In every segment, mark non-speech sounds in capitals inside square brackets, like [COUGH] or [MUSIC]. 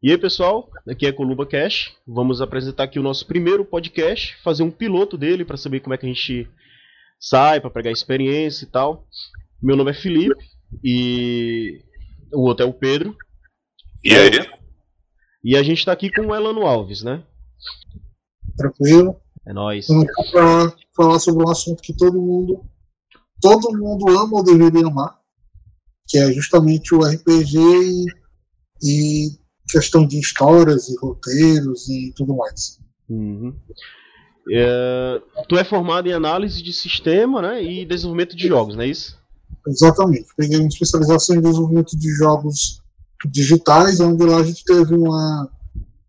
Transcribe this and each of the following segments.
E aí, pessoal, aqui é Columba Cash. Vamos apresentar aqui o nosso primeiro podcast, fazer um piloto dele para saber como é que a gente sai, para pegar experiência e tal. Meu nome é Felipe e o outro é o Pedro. E aí? E a gente tá aqui com o Elano Alves, né? Tranquilo. É nóis. Aqui para falar sobre um assunto que todo mundo, todo mundo ama ou deveria amar, que é justamente o RPG e, e questão de histórias e roteiros e tudo mais. Uhum. É, tu é formado em análise de sistema né, e desenvolvimento de jogos, não é isso? Exatamente. Peguei uma especialização em desenvolvimento de jogos digitais, onde lá a gente teve uma,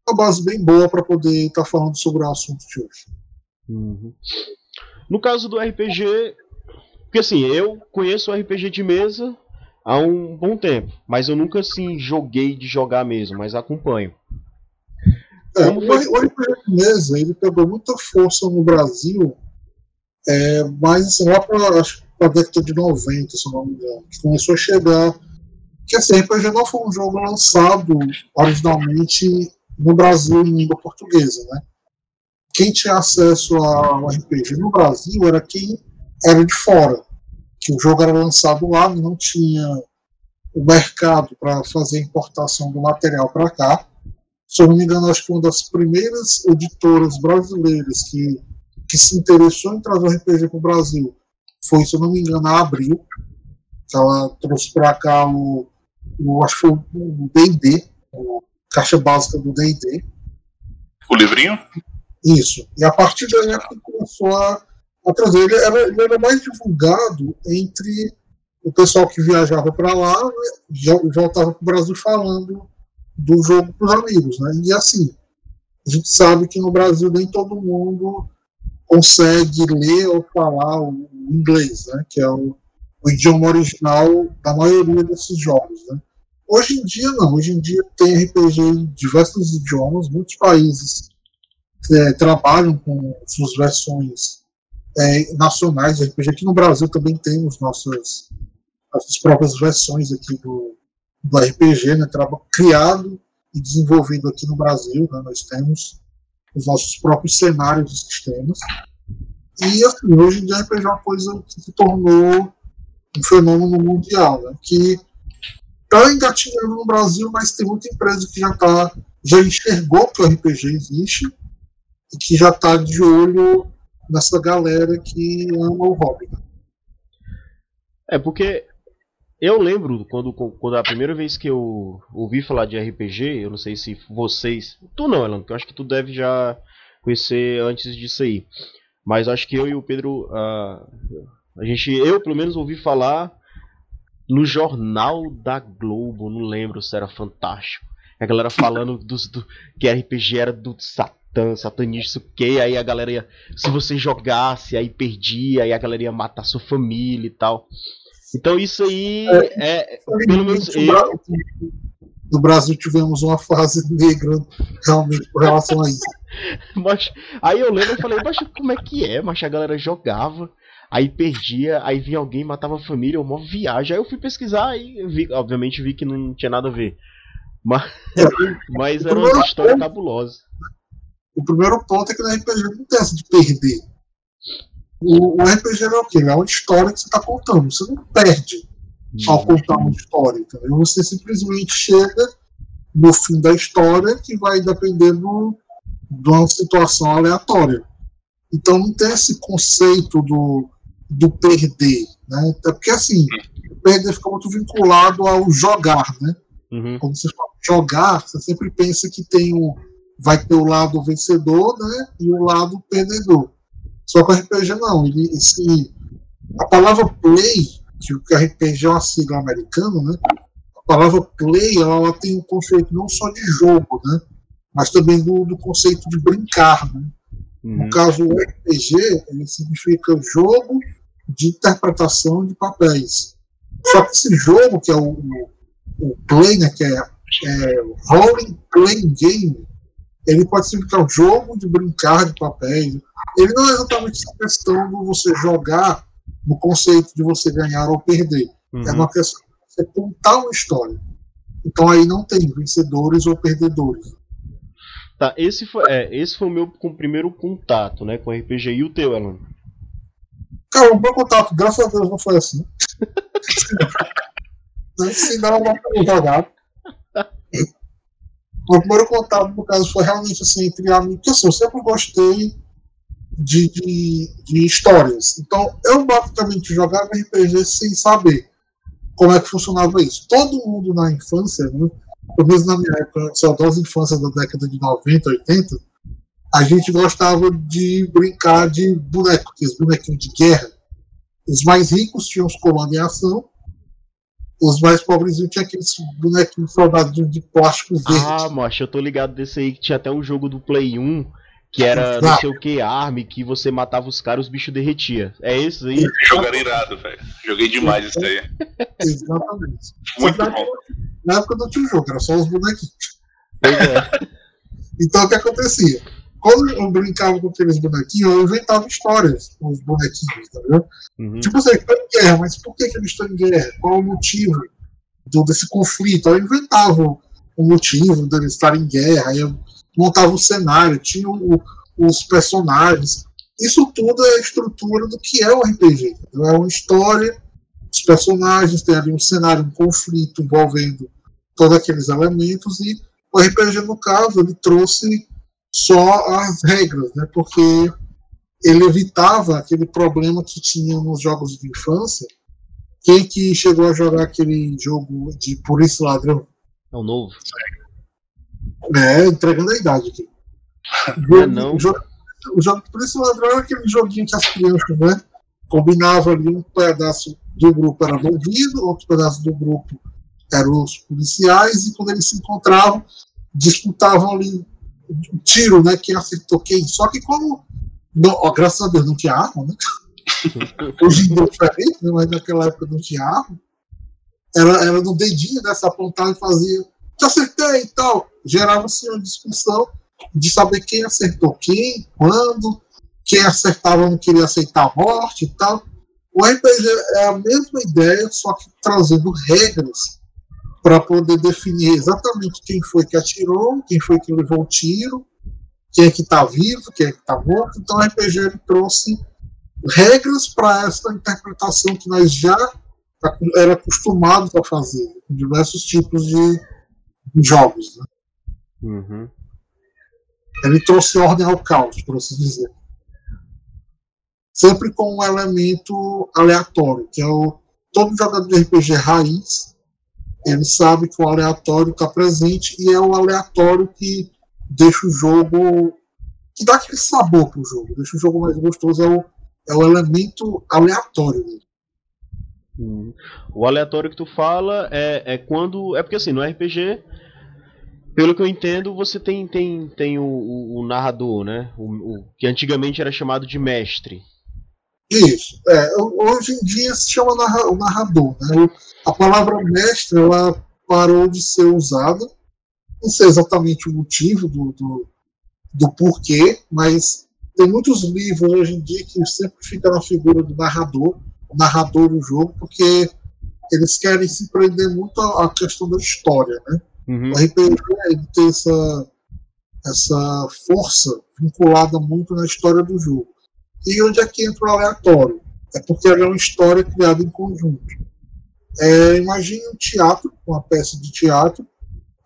uma base bem boa para poder estar tá falando sobre o assunto de hoje. Uhum. No caso do RPG, porque assim, eu conheço o RPG de mesa há um bom tempo, mas eu nunca assim joguei de jogar mesmo, mas acompanho. É, o, o RPG ele pegou muita força no Brasil, é, mas assim, lá para a década de 90, se não me engano, que começou a chegar. Que assim, RPG não foi um jogo lançado originalmente no Brasil em língua portuguesa, né? Quem tinha acesso ao RPG no Brasil era quem era de fora, que o jogo era lançado lá, não tinha o mercado para fazer importação do material para cá. Se eu não me engano, acho que uma das primeiras editoras brasileiras que, que se interessou em trazer o RPG para o Brasil foi, se eu não me engano, a Abril. Ela trouxe para cá o, o, acho que foi o D&D, a caixa básica do D&D. O livrinho? Isso. E a partir daí é começou a, a trazer. Ele era, ele era mais divulgado entre o pessoal que viajava para lá né, voltava para o Brasil falando do jogo para os amigos. Né? E assim, a gente sabe que no Brasil nem todo mundo consegue ler ou falar o inglês, né? que é o, o idioma original da maioria desses jogos. Né? Hoje em dia, não. Hoje em dia tem RPG em diversos idiomas, muitos países é, trabalham com suas versões é, nacionais de RPG. Aqui no Brasil também temos nossas, nossas próprias versões aqui do, do RPG, né, criado e desenvolvido aqui no Brasil. Né, nós temos os nossos próprios cenários e sistemas. E assim, hoje o RPG é uma coisa que se tornou um fenômeno mundial, né, que está engatinhando no Brasil, mas tem muita empresa que já tá, já enxergou que o RPG existe e que já está de olho nessa galera que ama o hobby. É, porque eu lembro quando, quando a primeira vez que eu ouvi falar de RPG, eu não sei se vocês. Tu não, Elan, porque eu acho que tu deve já conhecer antes disso aí. Mas acho que eu e o Pedro. Uh, a gente. Eu pelo menos ouvi falar no jornal da Globo, não lembro se era fantástico. A galera falando dos, do, que RPG era do Satan satã, satanista, o que, aí a galera ia. Se você jogasse, aí perdia, aí a galera ia matar sua família e tal. Então isso aí é. é pelo menos eu. No Brasil tivemos uma fase [LAUGHS] negra realmente com relação a isso. [LAUGHS] mas, aí eu lembro e falei, mas como é que é? Mas a galera jogava, aí perdia, aí vinha alguém matava a família, uma viagem. Aí eu fui pesquisar e vi, obviamente vi que não tinha nada a ver. Mas, é, [LAUGHS] mas era uma história cabulosa. O primeiro ponto é que no RPG não tem essa de perder. O, o RPG é o quê? É uma história que você está contando. Você não perde ao contar uma história. Entendeu? Você simplesmente chega no fim da história que vai dependendo de uma situação aleatória. Então não tem esse conceito do, do perder. Né? É porque assim, perder fica muito vinculado ao jogar. Né? Uhum. Quando você fala jogar, você sempre pensa que tem o vai ter o lado vencedor né, e o lado perdedor. Só que o RPG não. Ele, esse, a palavra play, que o RPG é uma sigla americana, né, a palavra play ela, ela tem um conceito não só de jogo, né, mas também do, do conceito de brincar. Né. Uhum. No caso, o RPG ele significa jogo de interpretação de papéis. Só que esse jogo, que é o, o play, né, que é, é Rolling Playing Game, ele pode significar um jogo de brincar de papéis. Ele não é exatamente essa questão de você jogar no conceito de você ganhar ou perder. Uhum. É uma questão de você contar uma história. Então aí não tem vencedores ou perdedores. Tá, esse foi, é, esse foi o meu com, primeiro contato, né, com RPG. E o teu, Alan? Cara, o meu contato, graças a Deus, não foi assim. [LAUGHS] Senão eu não teria jogado. O primeiro contato, no caso, foi realmente assim, entre amigos. Porque assim, eu sempre gostei de, de, de histórias. Então, eu basicamente jogava RPG sem saber como é que funcionava isso. Todo mundo na infância, né, pelo menos na minha época, saudosa infância da década de 90, 80, a gente gostava de brincar de boneco, aqueles bonequinhos de guerra. Os mais ricos tinham os comandos em ação, os mais pobres tinham aqueles bonequinhos soldados de plástico verde. Ah, macho, eu tô ligado desse aí que tinha até um jogo do Play 1 que era não sei o que, arme, que você matava os caras os bichos derretia. É esse aí? Jogo era irado, velho. Joguei demais isso aí. Exatamente. Muito bom. Na época não tinha jogo, era só os bonequinhos. É. então o que acontecia? Quando eu brincava com aqueles bonequinhos, eu inventava histórias com os bonequinhos, tá vendo? Uhum. Tipo, você está em guerra, mas por que, que eles estão em guerra? Qual o motivo do, desse conflito? Eu inventava o motivo deles estarem em guerra, aí eu montava o cenário, tinha o, os personagens. Isso tudo é a estrutura do que é o RPG. É uma história, os personagens, tem ali um cenário, um conflito envolvendo todos aqueles elementos, e o RPG, no caso, ele trouxe só as regras, né? porque ele evitava aquele problema que tinha nos jogos de infância. Quem que chegou a jogar aquele jogo de Polícia Ladrão? É o novo. É, entregando a idade aqui. [LAUGHS] Não, é não. O jogo, o jogo de Polícia Ladrão era aquele joguinho que as crianças, né? Combinavam ali um pedaço do grupo era bandido, outro pedaço do grupo eram os policiais, e quando eles se encontravam, disputavam ali tiro, né? Quem acertou quem. Só que como, não, ó, graças a Deus, não tinha arma, né? [LAUGHS] Hoje em dia é diferente, né? mas naquela época não tinha arma. Era, era no dedinho, né? Se apontava e fazia. Te acertei e tal. Gerava-se uma discussão de saber quem acertou quem, quando, quem acertava não queria aceitar a morte e tal. O RPG é a mesma ideia, só que trazendo regras para poder definir exatamente quem foi que atirou, quem foi que levou o tiro, quem é que está vivo, quem é que está morto. Então o RPG trouxe regras para essa interpretação que nós já era acostumados a fazer, com diversos tipos de, jogos. Né? Uhum. Ele trouxe ordem ao caos, por assim dizer. Sempre com um elemento aleatório, que é o todo jogador de RPG raiz ele sabe que o aleatório está presente e é o aleatório que deixa o jogo. que dá aquele sabor pro jogo, deixa o jogo mais gostoso, é o, é o elemento aleatório dele. Hum. O aleatório que tu fala é, é quando. É porque assim, no RPG, pelo que eu entendo, você tem, tem, tem o, o, o narrador, né? O, o, que antigamente era chamado de mestre. Isso. É, hoje em dia se chama narra, o narrador. Né? A palavra mestre ela parou de ser usada. Não sei exatamente o motivo do, do, do porquê, mas tem muitos livros hoje em dia que sempre fica na figura do narrador, o narrador do jogo, porque eles querem se prender muito à questão da história. Né? Uhum. O RPG ele tem essa, essa força vinculada muito na história do jogo. E onde é que entra o aleatório? É porque ela é uma história criada em conjunto. É, imagine um teatro, uma peça de teatro,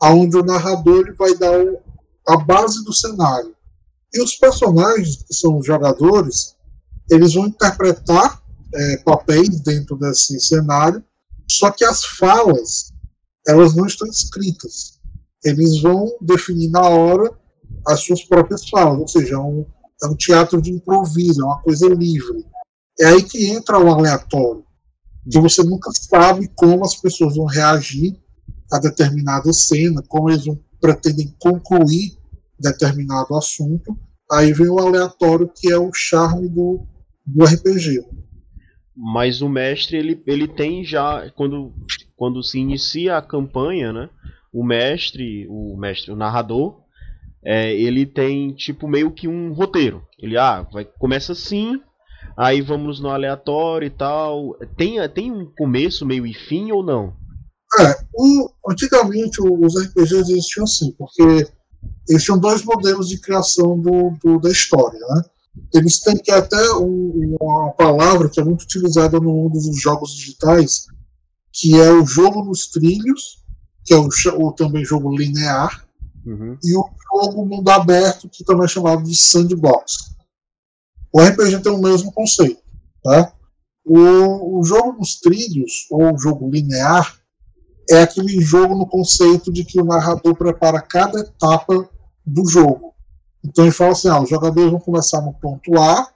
onde o narrador ele vai dar o, a base do cenário. E os personagens, que são os jogadores, eles vão interpretar é, papéis dentro desse cenário, só que as falas, elas não estão escritas. Eles vão definir na hora as suas próprias falas, ou seja, um, é um teatro de improviso, é uma coisa livre. É aí que entra o aleatório, que você nunca sabe como as pessoas vão reagir a determinada cena, como eles vão, pretendem concluir determinado assunto. Aí vem o aleatório, que é o charme do, do RPG. Mas o mestre, ele, ele tem já, quando, quando se inicia a campanha, né? O mestre, o mestre, o narrador, é, ele tem tipo meio que um roteiro. Ele ah, vai começa assim, aí vamos no aleatório e tal. Tem, tem um começo, meio e fim ou não? É, o, antigamente os RPGs existiam assim, porque eles tinham dois modelos de criação do, do da história, né? Eles têm que até um, uma palavra que é muito utilizada no mundo dos jogos digitais, que é o jogo nos trilhos, que é o, o também jogo linear, uhum. e o jogo mundo aberto, que também é chamado de sandbox. O RPG tem o mesmo conceito. Tá? O, o jogo nos trilhos, ou o jogo linear, é aquele jogo no conceito de que o narrador prepara cada etapa do jogo. Então ele fala assim: ah, os jogadores vão começar no ponto A,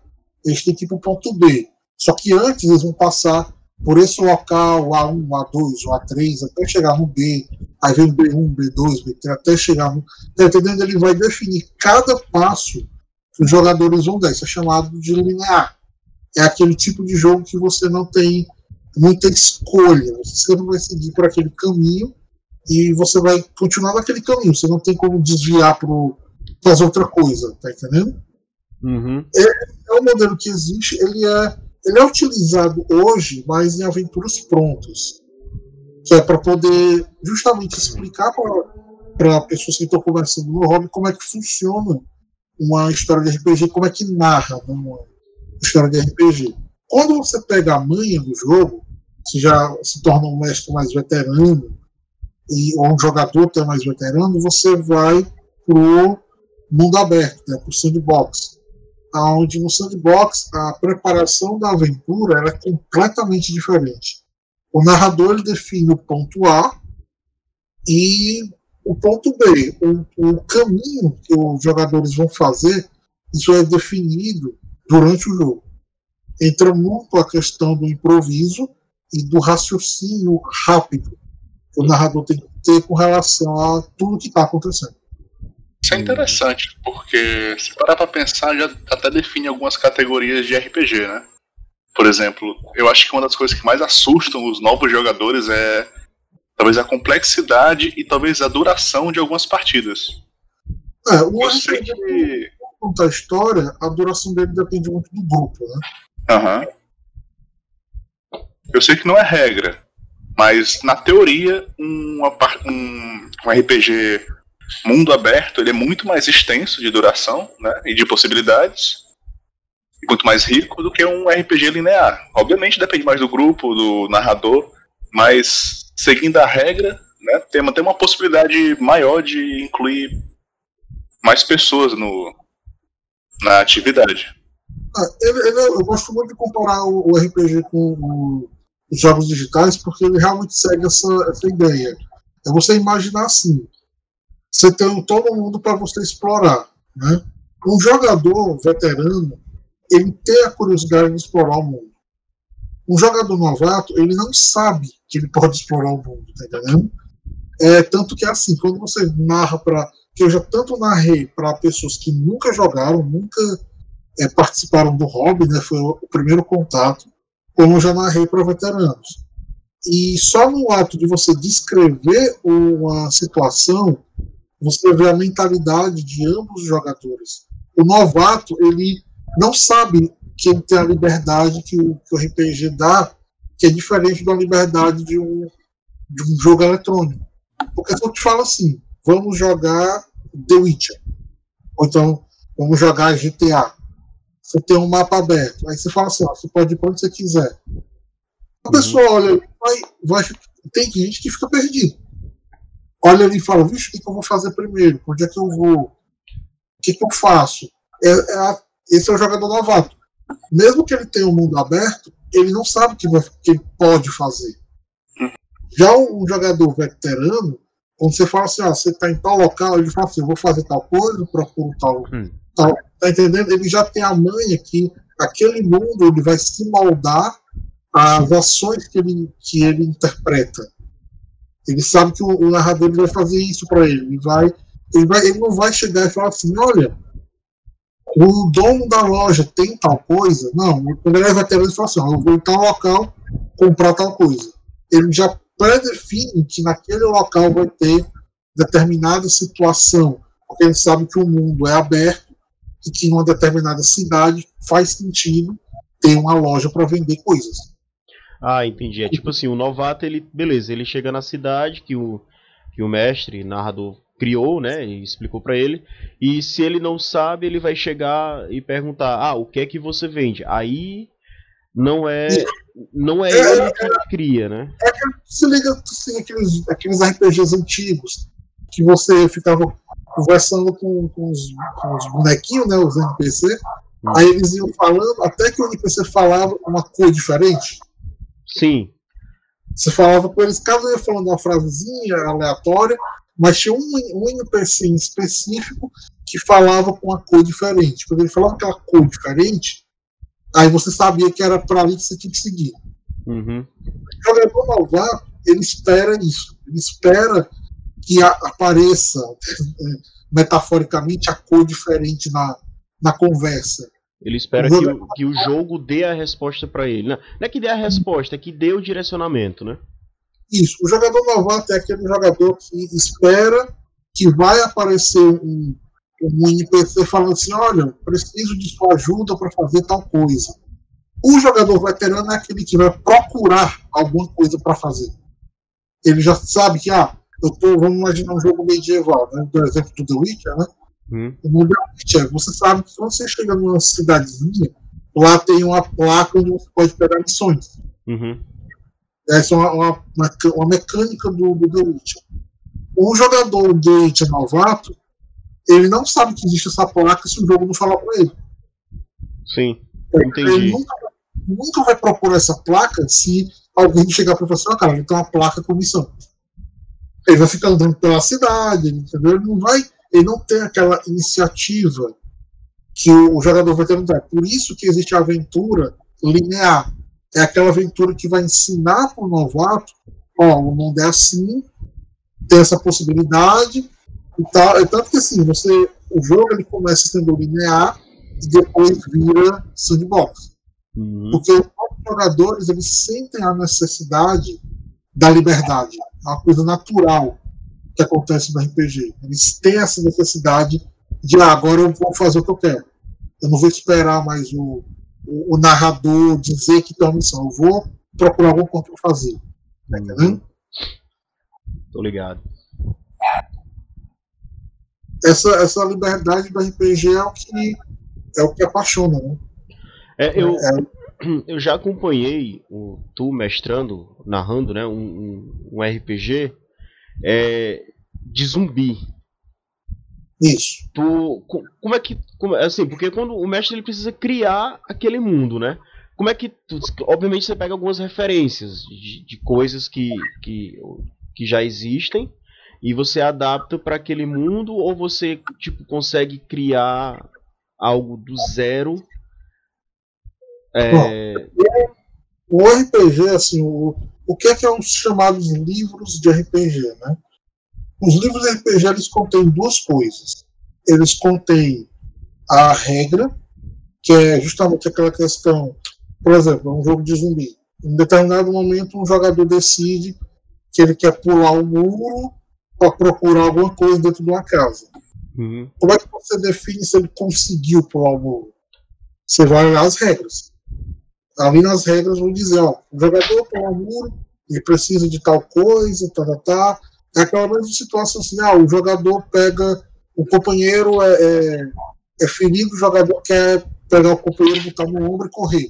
eles têm que ir para o ponto B. Só que antes eles vão passar por esse local, A1, A2, A3, até chegar no B, aí vem B1, B2, B3, até chegar no. Tá entendendo? Ele vai definir cada passo que os jogadores vão dar. Isso é chamado de linear. É aquele tipo de jogo que você não tem muita escolha. Você não vai seguir por aquele caminho e você vai continuar naquele caminho. Você não tem como desviar para fazer outra coisa, tá entendendo? Uhum. É, é um modelo que existe, ele é, ele é utilizado hoje, mas em aventuras prontas. Que é para poder justamente explicar para pessoas que estão conversando no hobby como é que funciona uma história de RPG, como é que narra uma história de RPG. Quando você pega a manha do jogo, você já se torna um mestre mais veterano, e, ou um jogador até mais veterano, você vai pro mundo aberto, né, pro sandbox. Onde no sandbox a preparação da aventura é completamente diferente. O narrador ele define o ponto A e o ponto B, o, o caminho que os jogadores vão fazer, isso é definido durante o jogo. Entra muito a questão do improviso e do raciocínio rápido que o narrador tem que ter com relação a tudo que está acontecendo. Isso é interessante, porque se parar para pensar, já até define algumas categorias de RPG, né? Por exemplo, eu acho que uma das coisas que mais assustam os novos jogadores é talvez a complexidade e talvez a duração de algumas partidas. É, o eu sei que contar a história, a duração dele depende muito do grupo, né? Aham. Uhum. Eu sei que não é regra, mas na teoria um, um RPG mundo aberto ele é muito mais extenso de duração né, e de possibilidades e muito mais rico do que um RPG linear. Obviamente depende mais do grupo, do narrador, mas seguindo a regra, né, tem, tem uma possibilidade maior de incluir mais pessoas no, na atividade. Ah, ele, ele, eu gosto muito de comparar o, o RPG com o, os jogos digitais porque ele realmente segue essa, essa ideia. É você imaginar assim: você tem todo mundo para você explorar. Né? Um jogador veterano ele tem a curiosidade de explorar o mundo. Um jogador novato, ele não sabe que ele [LAUGHS] pode explorar o mundo, tá entendendo? É, tanto que é assim, quando você narra para. que eu já tanto narrei para pessoas que nunca jogaram, nunca é, participaram do hobby, né? Foi o primeiro contato, como eu já narrei para veteranos. E só no ato de você descrever uma situação, você vê a mentalidade de ambos os jogadores. O novato, ele não sabe que ele tem a liberdade que o, que o RPG dá, que é diferente da liberdade de um, de um jogo eletrônico. Porque se eu te falo assim, vamos jogar The Witcher, ou então vamos jogar GTA, você tem um mapa aberto, aí você fala assim, ó, você pode ir para onde você quiser. A pessoa uhum. olha, vai, vai, tem gente que fica perdido. Olha ali e fala, vixe, o que, que, eu vou fazer primeiro? Onde é que eu vou? O que, que eu faço? É, é a, esse é o jogador novato mesmo que ele tenha um mundo aberto, ele não sabe o que, que ele pode fazer. Já um, jogador veterano, quando você fala assim, ah, você está em tal local, ele fala assim, eu vou fazer tal coisa, procuro tal, hum. tal. Tá entendendo? Ele já tem a manha que aquele mundo ele vai se moldar às ações que ele, que ele interpreta. Ele sabe que o, o narrador vai fazer isso para ele. Ele, vai, ele, vai, ele não vai chegar e falar assim, olha, o dono da loja tem tal coisa? Não, quando ele é veterano, ele fala assim: eu vou em tal local comprar tal coisa. Ele já predefine que naquele local vai ter determinada situação, porque ele sabe que o mundo é aberto e que numa determinada cidade faz sentido ter uma loja para vender coisas. Ah, entendi. É tipo [LAUGHS] assim, o novato, ele, beleza, ele chega na cidade, que o, que o mestre, narrador, criou, né, e explicou para ele. E se ele não sabe, ele vai chegar e perguntar: "Ah, o que é que você vende?". Aí não é não é, é ele que é, cria, né? É que se liga assim, aqueles, aqueles RPGs antigos que você ficava conversando com, com, os, com os bonequinhos, né, os NPC, hum. aí eles iam falando, até que o NPC falava uma cor diferente. Sim. Você falava com eles, cada um ia falando uma frasezinha aleatória, mas tinha um, um NPC em específico que falava com uma cor diferente. Quando ele falava aquela cor diferente, aí você sabia que era para ali que você tinha que seguir. Uhum. O jogador novato, ele espera isso. Ele espera que a, apareça, [LAUGHS] metaforicamente, a cor diferente na, na conversa. Ele espera que o, que o jogo dê a resposta para ele. Não, não é que dê a resposta, é que dê o direcionamento, né? Isso. O jogador novato é aquele jogador que espera que vai aparecer um, um NPC falando assim: olha, preciso de sua ajuda para fazer tal coisa. O jogador veterano é aquele que vai procurar alguma coisa para fazer. Ele já sabe que, ah, eu tô, vamos imaginar um jogo medieval, né? do exemplo do The Witcher, né? Hum. The você sabe que quando você chega numa cidadezinha, lá tem uma placa onde você pode pegar missões. Uhum. Essa é uma, uma, uma mecânica do, do The Witcher. Um jogador de Witcher novato, ele não sabe que existe essa placa se o jogo não falar para ele. Sim, entendi. Ele nunca, nunca vai procurar essa placa se alguém chegar para você, ah, cara, tem uma placa com missão. Ele vai ficar andando pela cidade, entendeu? Ele não vai, ele não tem aquela iniciativa que o jogador vai ter. Por isso que existe a aventura linear é aquela aventura que vai ensinar para o novato, ó, o mundo é assim, tem essa possibilidade e tal. É tanto que assim, você, o jogo ele começa sendo linear e depois vira sandbox. Uhum. Porque os jogadores eles sentem a necessidade da liberdade, é uma coisa natural que acontece no RPG. Eles têm essa necessidade de ah, agora eu vou fazer o que eu quero. Eu não vou esperar mais o, o, o narrador dizer que tem uma missão. Eu vou procurar alguma coisa para fazer. Tá entendendo? Tô ligado. Essa, essa liberdade do RPG é o que é o que apaixona, né? É, eu, é, [CLEARS THROAT] eu já acompanhei o, tu mestrando, narrando, né, um, um, um RPG é, de zumbi. Isso. Tu, como é que. Como, assim, porque quando o mestre ele precisa criar aquele mundo, né? Como é que. Tu, obviamente você pega algumas referências de, de coisas que, que, que já existem e você adapta para aquele mundo ou você tipo consegue criar algo do zero é... Bom, o RPG assim o, o que é que são os chamados livros de RPG né os livros de RPG eles contêm duas coisas. Eles contêm a regra, que é justamente aquela questão, por exemplo, um jogo de zumbi. Em determinado momento, um jogador decide que ele quer pular o muro para procurar alguma coisa dentro de uma casa. Uhum. Como é que você define se ele conseguiu pular o muro? Você vai olhar as regras. Ali nas regras vão dizer, ó, o jogador pula o muro, ele precisa de tal coisa, tá, tá, tá, é aquela mesma situação assim, ah, o jogador pega, o companheiro é, é, é ferido, o jogador quer pegar o companheiro, botar no ombro e correr.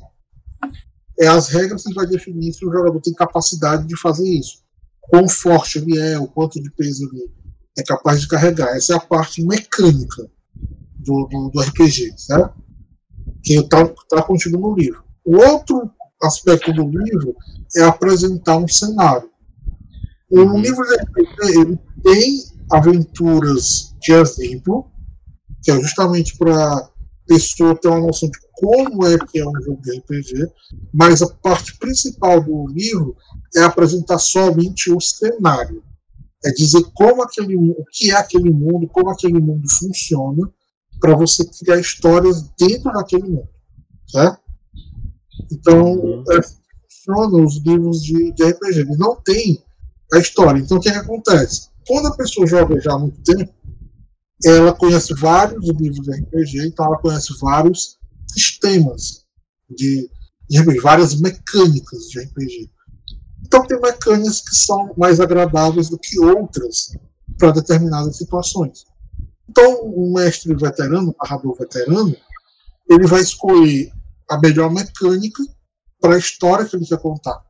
É as regras que vai definir se o jogador tem capacidade de fazer isso. Quão forte ele é, o quanto de peso ele é capaz de carregar. Essa é a parte mecânica do, do, do RPG, certo? Que está tá contido no livro. O outro aspecto do livro é apresentar um cenário. O uhum. livro de RPG ele tem aventuras de exemplo, que é justamente para a pessoa ter uma noção de como é que é um jogo de RPG, mas a parte principal do livro é apresentar somente o cenário. É dizer como aquele, o que é aquele mundo, como aquele mundo funciona, para você criar histórias dentro daquele mundo. Certo? Então, é, funcionam os livros de, de RPG. Eles não têm a história. Então, o que, é que acontece? Quando a pessoa joga já há muito tempo, ela conhece vários livros de RPG, então ela conhece vários sistemas de, de RPG, várias mecânicas de RPG. Então tem mecânicas que são mais agradáveis do que outras para determinadas situações. Então, um mestre veterano, um narrador veterano, ele vai escolher a melhor mecânica para a história que ele quer contar.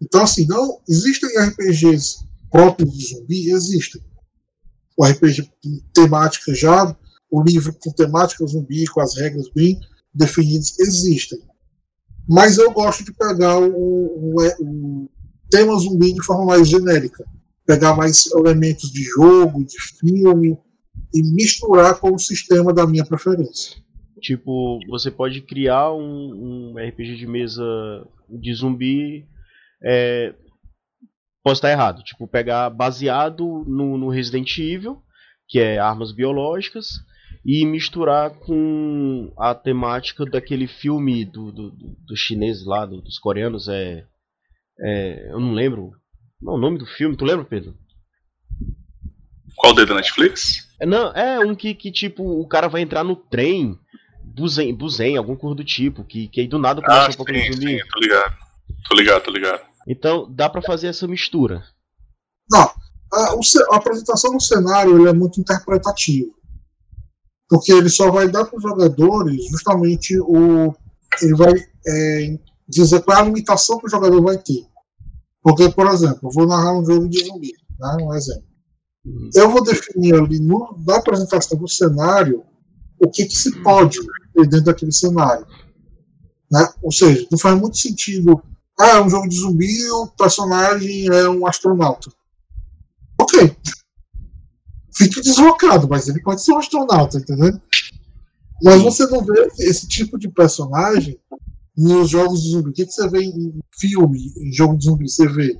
Então, assim, não existem RPGs próprios de zumbi? Existem. O RPG temática já, o livro com temática zumbi, com as regras bem definidas, existem. Mas eu gosto de pegar o, o, o tema zumbi de forma mais genérica. Pegar mais elementos de jogo, de filme, e misturar com o sistema da minha preferência. Tipo, você pode criar um, um RPG de mesa de zumbi. É, posso estar errado. Tipo, pegar baseado no, no Resident Evil, que é armas biológicas, e misturar com a temática daquele filme do, do, do, chinês lá, do, dos coreanos, é, é. Eu não lembro. Não, o nome do filme, tu lembra, Pedro? Qual dedo da Netflix? É, não, é um que, que tipo, o cara vai entrar no trem do Zen, do Zen algum curso do tipo, que, que aí do nada começa ah, um pouco sim, de zumbi. Sim, tô ligado. Tô ligado, tô ligado. Então, dá para fazer essa mistura. Não, a, a apresentação do cenário é muito interpretativa. Porque ele só vai dar para os jogadores justamente o. Ele vai é, dizer qual é a limitação que o jogador vai ter. Porque, por exemplo, eu vou narrar um jogo de zumbi, né, um exemplo. Uhum. Eu vou definir ali no, na apresentação do cenário o que, que se pode ter dentro daquele cenário. Né? Ou seja, não faz muito sentido. Ah, é um jogo de zumbi o personagem é um astronauta. Ok. Fique deslocado, mas ele pode ser um astronauta, entendeu? Mas você não vê esse tipo de personagem nos jogos de zumbi. O que, que você vê em filme, em jogo de zumbi? Você vê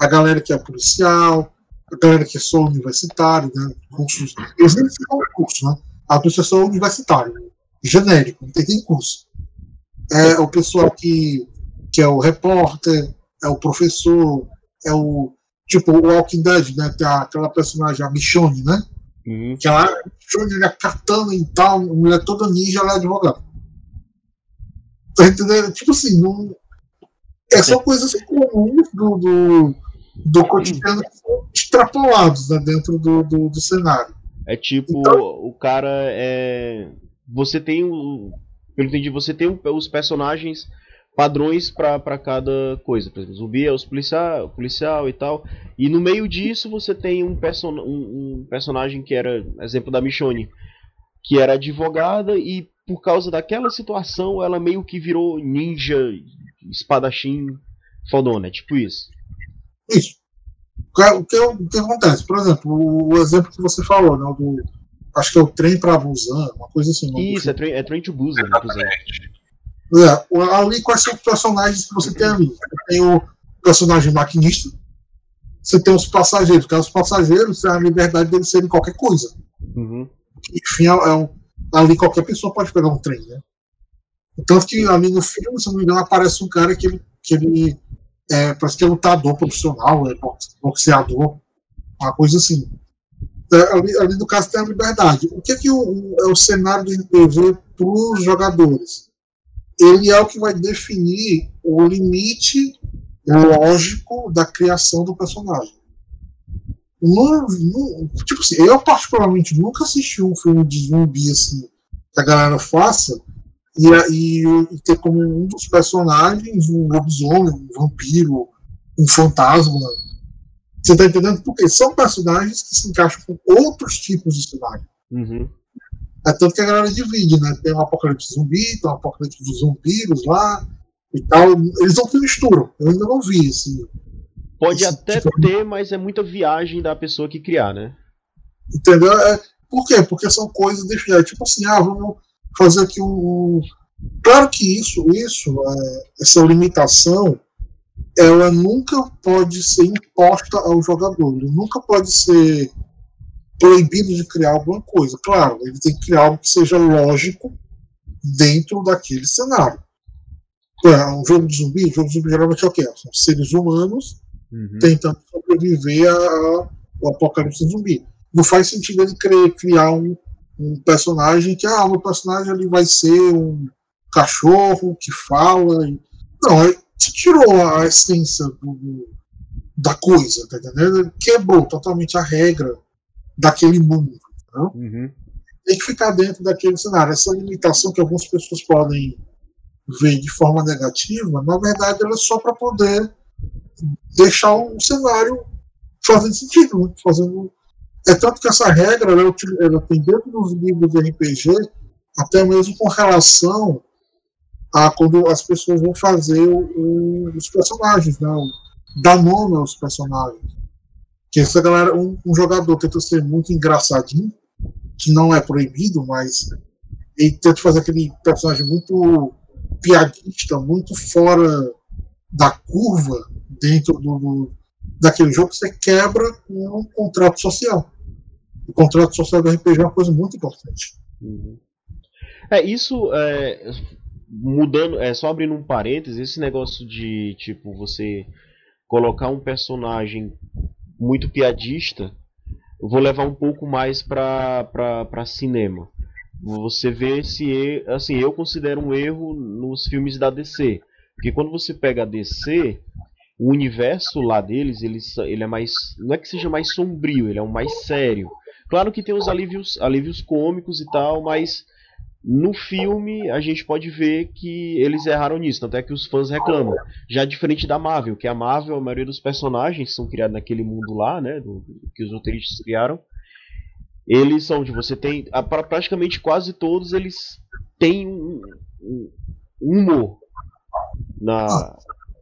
a galera que é policial, a galera que é só universitário, né? Cursos. Eles nem ficam curso, né? A pessoa só universitário, genérico, não tem nem curso. É o pessoal que, que é o repórter, é o professor, é o. Tipo, o Walking Dead, né? Tem aquela personagem, a Michonne, né? Uhum. Que ela, Michonne, é katana e tal, mulher toda ninja, ela é advogada. Tá entendendo? Tipo assim, não. É só coisas comuns do, do, do cotidiano que são extrapolados né, dentro do, do, do, cenário. É tipo, então, o cara é. Você tem o. Pelo entendi, você tem os personagens padrões para cada coisa. Por exemplo, zumbi é os policial, policial e tal. E no meio disso você tem um, person um, um personagem que era, exemplo da Michonne, que era advogada e por causa daquela situação ela meio que virou ninja, espadachim fodona, é tipo isso. Isso. O que, o que acontece? Por exemplo, o, exemplo que você falou, né, do, acho que é o trem para Busan, uma coisa assim. Isso, é trem, é trem to Busan, É, ali, quais são os personagens que você tem ali? Você tem o personagem maquinista, você tem os passageiros, porque os passageiros têm a liberdade deles serem qualquer coisa. Uhum. Enfim, é, é um, ali qualquer pessoa pode pegar um trem, né? Tanto que ali no filme, se não me engano, aparece um cara que ele, que ele é, parece que é lutador profissional, é boxeador, uma coisa assim. É, ali, ali, no caso tem a liberdade. O que, é que o, é o cenário de RPG para os jogadores? Ele é o que vai definir o limite lógico da criação do personagem. Tipo assim, eu particularmente nunca assisti um filme de zumbi assim que a galera faça e, e, e, ter como um dos personagens um lobisomem, um vampiro, um fantasma. Você tá entendendo? Porque são personagens que se encaixam com outros tipos de cenário. Uhum. É tanto que a galera divide, né? Tem um apocalipse zumbi, tem um apocalipse dos vampiros lá e tal. Eles não se misturam. Eu ainda não vi esse. Pode esse até tipo ter, mas é muita viagem da pessoa que criar, né? Entendeu? É, por quê? Porque são coisas definidas. Tipo assim, ah, vamos fazer aqui um. Claro que isso, isso, é, essa limitação, ela nunca pode ser imposta ao jogador, ele nunca pode ser proibido de criar alguma coisa. Claro, ele tem que criar algo que seja lógico dentro daquele cenário. É, um jogo de zumbi, um jogo de zumbi geralmente é o quê? São seres humanos uhum. tentando sobreviver ao apocalipse zumbi. Não faz sentido ele criar um, um personagem que, ah, o meu personagem ali vai ser um cachorro que fala. Não, é, Você tirou a essência do, da coisa, tá entendendo? Ele quebrou totalmente a regra daquele mundo. Uhum. Tem que ficar dentro daquele cenário. Essa limitação que algumas pessoas podem ver de forma negativa, na verdade, ela é só para poder deixar o cenário fazendo sentido, né? fazendo é tanto que essa regra ela, ela tem dentro dos livros de RPG, até mesmo com relação a quando as pessoas vão fazer o, o, os personagens, né? dar nome aos personagens. Que essa galera, um, um, jogador tenta ser muito engraçadinho, que não é proibido, mas ele tenta fazer aquele personagem muito piadista, muito fora da curva dentro do, do daquele jogo, você quebra um contrato social. O contrato social do RPG é uma coisa muito importante. Uhum. É, isso é, mudando, é só abrindo um parênteses, esse negócio de tipo você colocar um personagem muito piadista, eu vou levar um pouco mais para para cinema. Você vê se assim, eu considero um erro nos filmes da DC, porque quando você pega a DC, o universo lá deles, ele, ele é mais. Não é que seja mais sombrio, ele é um mais sério. Claro que tem os alívios, alívios cômicos e tal, mas no filme a gente pode ver que eles erraram nisso, tanto é que os fãs reclamam. Já diferente da Marvel, que a Marvel, a maioria dos personagens são criados naquele mundo lá, né, do, que os roteiristas criaram. Eles são de você tem, para praticamente quase todos eles têm um, um humor na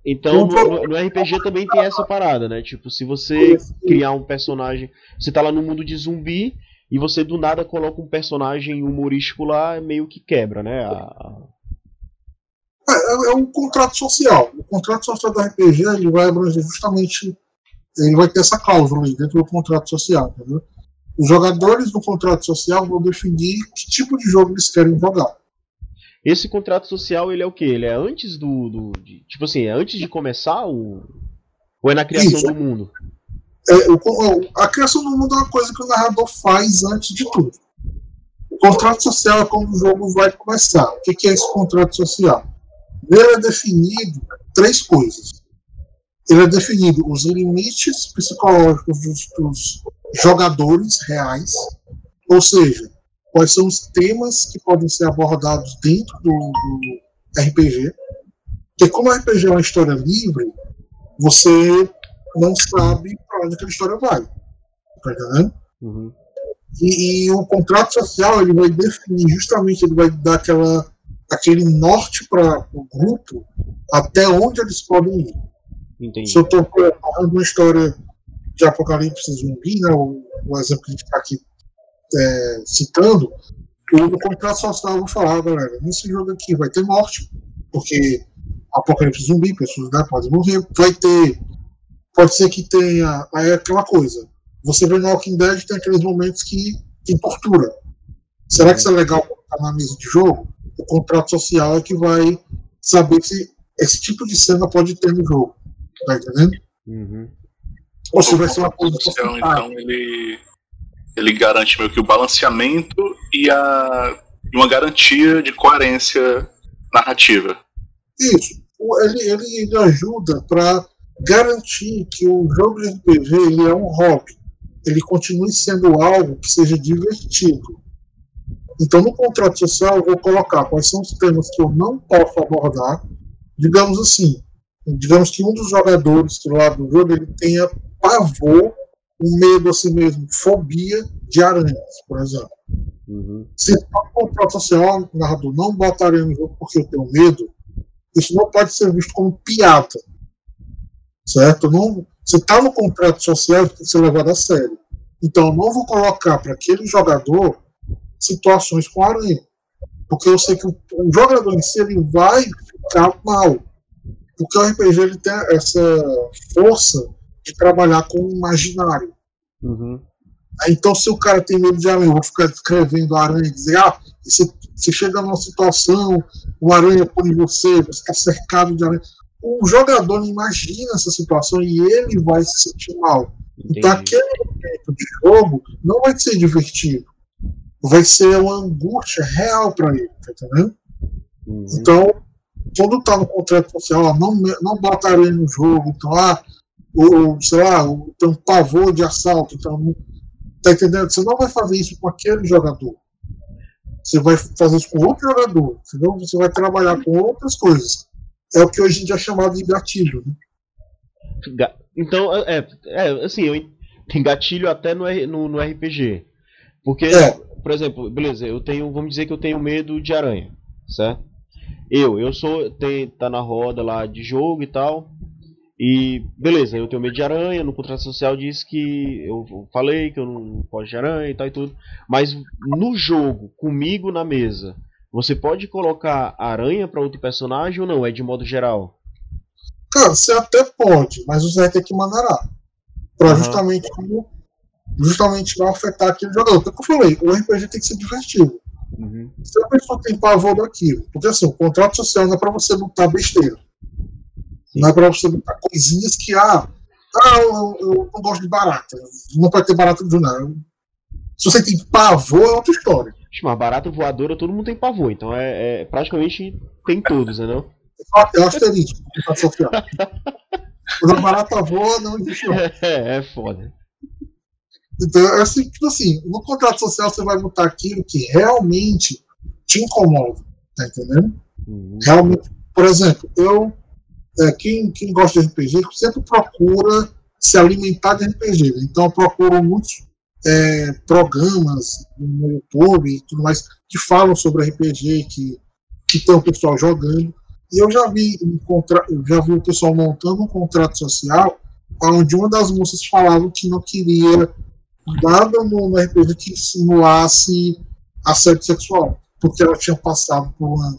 então no, no, RPG também tem essa parada, né? Tipo, se você criar um personagem, você tá lá no mundo de zumbi e você do nada coloca um personagem humorístico lá, meio que quebra, né? A... É, é, é, um contrato social. O contrato social do RPG ele vai abranger justamente. Ele vai ter essa cláusula aí dentro do contrato social, entendeu? Os jogadores do contrato social vão definir que tipo de jogo eles querem jogar. Esse contrato social, ele é o quê? Ele é antes do. do de, tipo assim, é antes de começar o. Ou é na criação Isso. do mundo? É, o, a criação do mundo é uma coisa que o narrador faz antes de tudo. O contrato social é quando o jogo vai começar. O que, que é esse contrato social? Ele é definido três coisas. Ele é definido os limites psicológicos dos, dos jogadores reais, ou seja, quais são os temas que podem ser abordados dentro do, do RPG. Porque como o RPG é uma história livre, você não sabe para onde aquela história vai. Tá entendendo? Uhum. E, e, o contrato social ele vai definir justamente, ele vai dar aquela, aquele norte para o grupo até onde eles podem ir. Entendi. Se eu estou falando uma história de apocalipse zumbi, né, o, o exemplo que a gente está aqui é, citando, o contrato social eu vou falar, galera, nesse jogo aqui vai ter morte, porque apocalipse zumbi, pessoas né, podem morrer, vai ter, pode ser que tenha, aí é aquela coisa, você vê no Walking Dead tem aqueles momentos que tem tortura. Será que isso é legal colocar na mesa de jogo? O contrato social é que vai saber se esse tipo de cena pode ter no jogo. Tá entendendo? Uhum. Ou se vai ser uma coisa. Social, então, ele ele garante meio que o balanceamento e a, uma garantia de coerência narrativa. Isso. Ele, ele, ele ajuda para garantir que o jogo de RPG ele é um hobby. Ele continue sendo algo que seja divertido. Então, no contrato social, eu vou colocar quais são os temas que eu não posso abordar. Digamos assim, digamos que um dos jogadores que lá do jogo ele tenha pavor um medo assim mesmo, fobia de aranhas, por exemplo. Uhum. Se está no contrato social, o narrador não bota aranha no jogo porque eu tenho medo, isso não pode ser visto como piada. Certo? Não, se está no contrato social, tem que ser levado a sério. Então, eu não vou colocar para aquele jogador situações com aranha. Porque eu sei que o, o jogador em si ele vai ficar mal. Porque o RPG ele tem essa força de trabalhar com o imaginário. Uhum. Então, se o cara tem medo de aranha, vou ficar escrevendo aranha e dizer: ah, você, você chega numa situação, o aranha põe você, você está cercado de aranha. O jogador imagina essa situação e ele vai se sentir mal. Entendi. Então, aquele momento de jogo não vai ser divertido. Vai ser uma angústia real para ele, tá entendendo? Uhum. Então, quando tá no contrato social, ó, não, não botaria no jogo, então, ah, ou, sei lá, tem um pavor de assalto, então, tá entendendo? Você não vai fazer isso com aquele jogador. Você vai fazer isso com outro jogador, entendeu? Você vai trabalhar com outras coisas. É o que hoje em dia é chamado de gatilho, né? Então, é, é assim, eu, tem gatilho até no, no, no RPG. Porque, é. por exemplo, beleza, eu tenho, vamos dizer que eu tenho medo de aranha, certo? Eu, eu sou, tem, tá na roda lá de jogo e tal. E beleza, eu tenho medo de aranha, no contrato social diz que eu falei que eu não posso de aranha e tal e tudo. Mas no jogo, comigo na mesa, você pode colocar aranha para outro personagem ou não? É de modo geral? Cara, você até pode, mas você vai ter que maneirar. Pra uhum. justamente, justamente não afetar aquele jogador. Porque eu falei, o RPG tem que ser divertido. Uhum. Se a pessoa tem pavor daquilo, porque assim, o contrato social não é pra você lutar besteira. Não é pra você lutar coisinhas que, ah, ah eu, eu não gosto de barata. Não pode ter barata de nada. Se você tem pavor, é outra história. Mas barata voadora todo mundo tem pavor, então é, é praticamente tem todos, né? Não? É asterisco, social. Mas a barata voa não existe. [LAUGHS] É, é foda. Então, é assim, tipo assim, no contrato social você vai botar aquilo que realmente te incomoda, tá entendendo? Uhum. Realmente, por exemplo, eu, é, quem, quem gosta de RPG sempre procura se alimentar de RPG. Então eu procuro muitos é, programas no YouTube e tudo mais que falam sobre RPG, que, que tem o pessoal jogando. E eu já vi, um contra... eu já vi o pessoal montando um contrato social onde uma das moças falava que não queria nada no RPG que simulasse assédio sexual, porque ela tinha passado por uma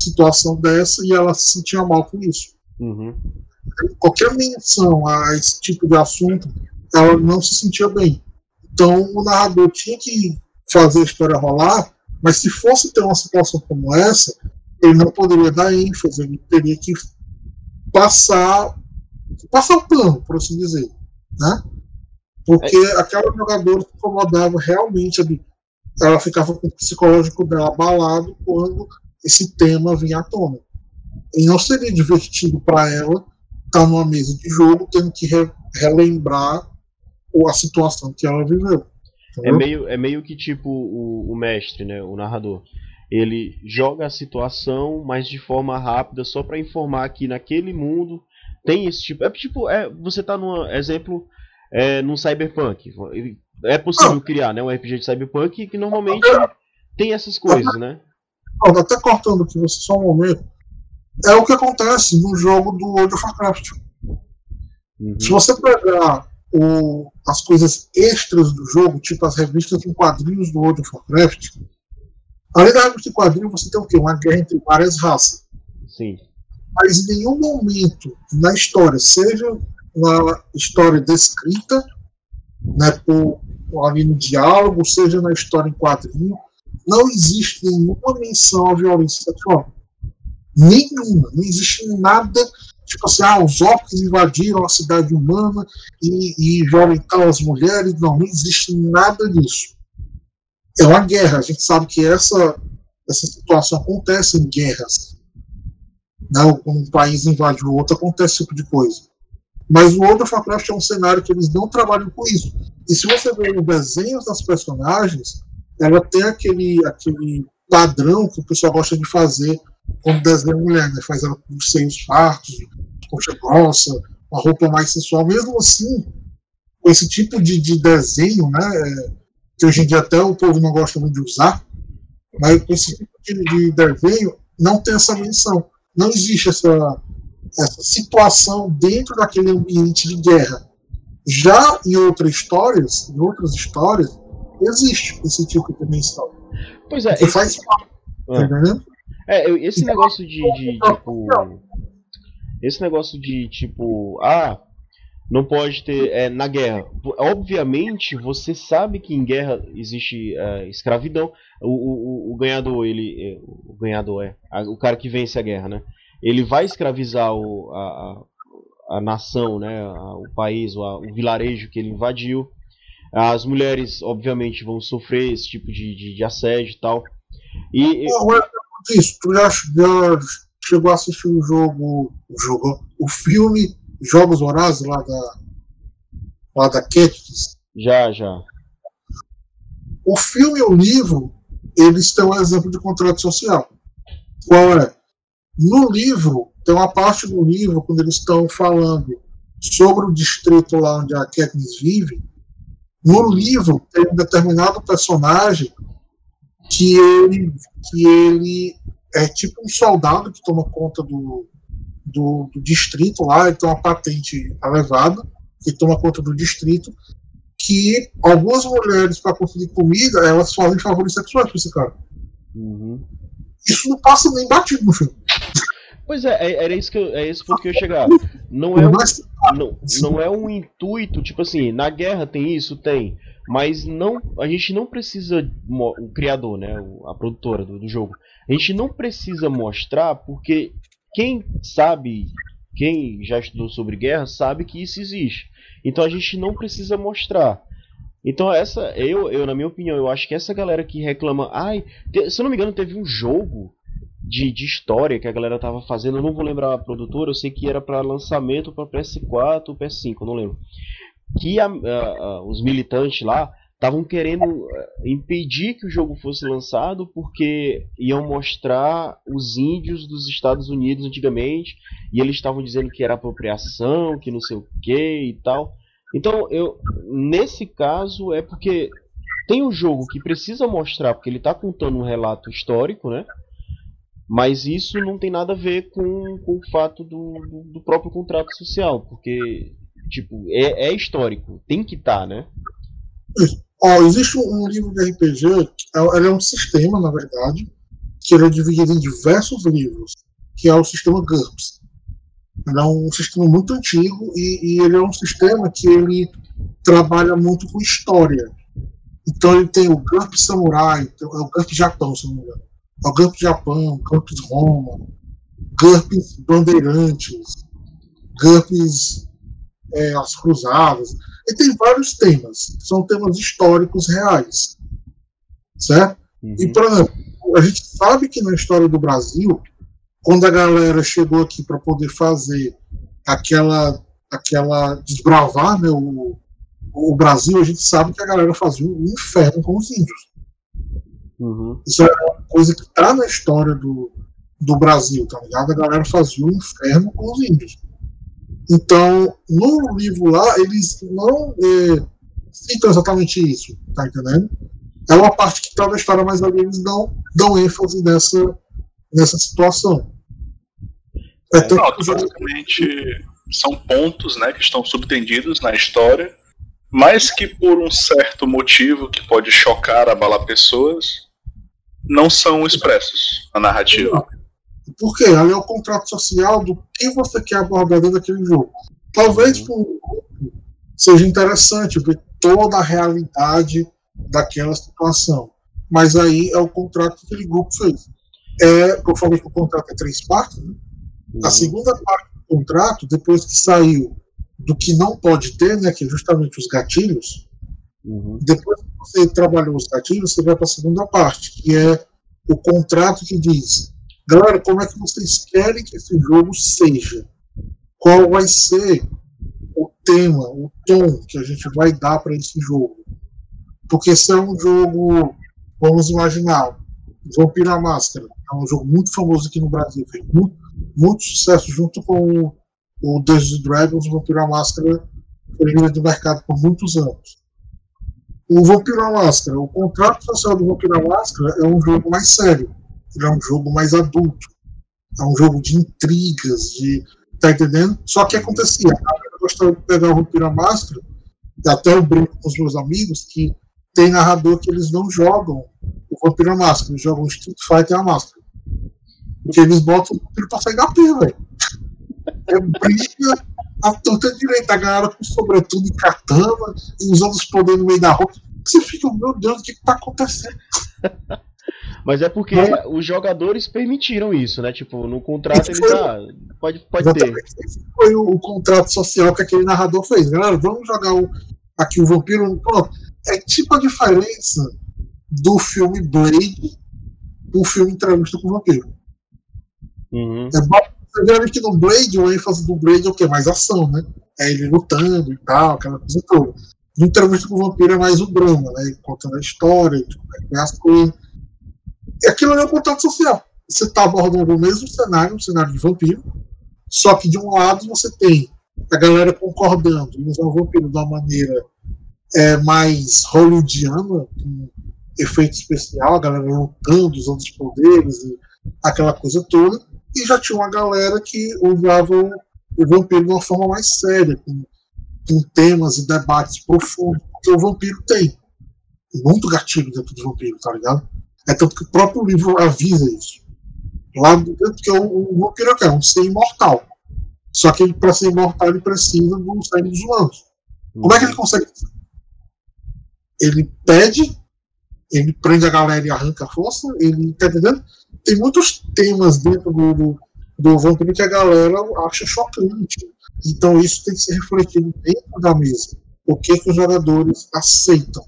situação dessa e ela se sentia mal com isso. Uhum. Qualquer menção a esse tipo de assunto, ela não se sentia bem. Então o narrador tinha que fazer a história rolar, mas se fosse ter uma situação como essa, ele não poderia dar ênfase, ele teria que passar passar o plano, por assim dizer, né? Porque é. aquela jogadora se incomodava realmente ali. Ela ficava com o psicológico dela abalado quando esse tema vinha à tona. E não seria divertido para ela estar numa mesa de jogo tendo que re relembrar a situação que ela viveu. É meio, é meio que tipo o, o mestre, né, o narrador ele joga a situação, mas de forma rápida, só para informar que naquele mundo tem esse tipo. É tipo, é, você tá num exemplo é, num cyberpunk. É possível ah. criar né, um RPG de cyberpunk que normalmente tem essas coisas, né? até cortando aqui você só um momento. É o que acontece no jogo do World of Warcraft. Uhum. Se você pegar o, as coisas extras do jogo, tipo as revistas em quadrinhos do World of Warcraft, além da revista em quadrinhos, você tem o quê? Uma guerra entre várias raças. Sim. Mas em nenhum momento na história, seja na história descrita, né, por, ali no diálogo, seja na história em quadrinho, não existe nenhuma menção à violência sexual. Nenhuma. Não existe nada, tipo assim, ah, os orcs invadiram a cidade humana e, e violentaram as mulheres. Não, não existe nada disso. É uma guerra. A gente sabe que essa, essa situação acontece em guerras. Não, né? quando um país invade o outro, acontece esse tipo de coisa. Mas o World of Warcraft é um cenário que eles não trabalham com isso. E se você ver os desenhos das personagens, ela tem aquele, aquele padrão que o pessoal gosta de fazer quando desenha mulher, né? Faz ela com os seios fartos, coxa grossa, uma roupa mais sensual. Mesmo assim, com esse tipo de, de desenho, né? É, que hoje em dia até o povo não gosta muito de usar, mas com esse tipo de, de desenho não tem essa menção. Não existe essa essa situação dentro daquele ambiente de guerra. Já em outras histórias, em outras histórias, existe esse tipo de menção. Pois é. Esse... faz parte. Ah. Tá é, esse negócio de, de tipo. Esse negócio de tipo. Ah, não pode ter é, na guerra. Obviamente, você sabe que em guerra existe é, escravidão. O, o, o, ganhador, ele. É, o ganhador é. O cara que vence a guerra, né? ele vai escravizar o, a, a nação, né, o país, o, o, vilarejo que ele invadiu. As mulheres, obviamente, vão sofrer esse tipo de, de, de assédio e tal. E, isso, tu já, já chegou a assistir o jogo, o jogo, o filme Jogos Horazes lá da lá da Katniss? Já, já. O filme e o livro, eles têm um exemplo de contrato social. Qual é? No livro, tem uma parte do livro, quando eles estão falando sobre o distrito lá onde a Katniss vive, no livro tem um determinado personagem que ele, que ele é tipo um soldado que toma conta do, do, do distrito lá, ele tem uma patente elevada, que toma conta do distrito, que algumas mulheres, para conseguir comida, elas fazem favores sexuais para esse cara. Uhum. Isso não passa nem batido no filme. Pois é, é, era isso que eu, é isso porque eu chegar. Não é, um, não, não é um intuito, tipo assim, na guerra tem isso, tem. Mas não, a gente não precisa, o criador, né, a produtora do, do jogo, a gente não precisa mostrar porque quem sabe, quem já estudou sobre guerra, sabe que isso existe. Então a gente não precisa mostrar. Então essa, eu, eu na minha opinião, eu acho que essa galera que reclama, ai, se eu não me engano, teve um jogo de, de história que a galera tava fazendo, eu não vou lembrar a produtora, eu sei que era para lançamento para PS4 ou PS5, não lembro. Que a, a, os militantes lá estavam querendo eh, impedir que o jogo fosse lançado porque iam mostrar os índios dos Estados Unidos antigamente e eles estavam dizendo que era apropriação, que não sei o que e tal. Então, eu nesse caso é porque tem um jogo que precisa mostrar porque ele está contando um relato histórico, né? Mas isso não tem nada a ver com, com o fato do, do próprio contrato social, porque tipo é, é histórico, tem que estar, tá, né? Ó, existe um livro de RPG, é, ele é um sistema, na verdade, que ele é dividido em diversos livros, que é o sistema GURPS. Ele é um sistema muito antigo e, e ele é um sistema que ele trabalha muito com história. Então ele tem o GURPS Samurai, o GURPS Japão, se não me engano. É o GURPS Japão, GURPS Roma, GURPS Bandeirantes, GURPS é, As Cruzadas. E tem vários temas, são temas históricos reais. Certo? Uhum. E, por exemplo, a gente sabe que na história do Brasil, quando a galera chegou aqui para poder fazer aquela, aquela desbravar né, o, o Brasil, a gente sabe que a galera fazia um inferno com os índios. Uhum. Isso é uma coisa que está na história do, do Brasil, tá ligado? A galera fazia um inferno com os índios. Então, no livro lá, eles não é, citam exatamente isso, tá entendendo? É uma parte que está na história, mas ali eles não dão ênfase nessa, nessa situação. É, é não, basicamente são pontos né, que estão subtendidos na história, mas que por um certo motivo que pode chocar, abalar pessoas, não são expressos na narrativa. Não. Por quê? Ali é o contrato social do que você quer abordar dentro daquele jogo. Talvez para grupo seja interessante ver toda a realidade daquela situação. Mas aí é o contrato que aquele grupo fez. É, eu falei que o contrato é três partes. Né? Uhum. A segunda parte do contrato, depois que saiu do que não pode ter, né, que é justamente os gatilhos, uhum. depois que você trabalhou os gatilhos, você vai para a segunda parte, que é o contrato que diz Galera, como é que vocês querem que esse jogo seja? Qual vai ser o tema, o tom que a gente vai dar para esse jogo? Porque se é um jogo, vamos imaginar, Vampira Máscara, é um jogo muito famoso aqui no Brasil, fez muito, muito sucesso junto com o Dungeons Dragons, Vampira Máscara foi líder do mercado por muitos anos. O Vampira Máscara, o contrato social do Vampira Máscara é um jogo mais sério ele é um jogo mais adulto. É um jogo de intrigas, de. Tá entendendo? Só que acontecia. Eu gostava de pegar o Vampira Máscara, até eu brinco com os meus amigos, que tem narrador que eles não jogam o Vampira Máscara, eles jogam Street Fighter a Máscara. Porque eles botam o Vampiro pra sair da pena, velho. É briga a torta direita, a galera com sobretudo e katana, e usando os poderes no meio da roupa. Você fica, meu Deus, o que, que tá acontecendo? Mas é porque os jogadores permitiram isso, né? Tipo, no contrato ele tá. Pode, pode ter. foi o, o, contrato social que aquele narrador fez. Galera, vamos jogar o, aqui o vampiro. Pronto. É tipo a diferença do filme Blade pro filme Entrevista com o Vampiro. Uhum. É, que no Blade, o ênfase do Blade é o quê? Mais ação, né? É ele lutando e tal, aquela coisa toda. No entrevista com o vampiro é mais o drama, né? Contando a história, de como é que é as coisas. Aquilo ali é o contato social. Você está abordando o mesmo cenário, um cenário de vampiro, só que de um lado você tem a galera concordando em usar o vampiro de uma maneira é, mais hollywoodiana, com efeito especial, a galera lutando, usando os poderes, e aquela coisa toda, e já tinha uma galera que usava o, vampiro de uma forma mais séria, com, com temas e debates profundos, porque o vampiro tem muito gatilho dentro do vampiro, tá ligado? É tanto que o próprio livro avisa isso. Lá dentro que o, o vampiro é um ser imortal. Só que para ser imortal ele precisa do sangue dos humanos. Como é que ele consegue Ele pede, ele prende a galera e arranca a força, ele tá entendendo? Tem muitos temas dentro do, do, do vampiro que a galera acha chocante. Então isso tem que ser refletido dentro da mesa. O que, que os jogadores aceitam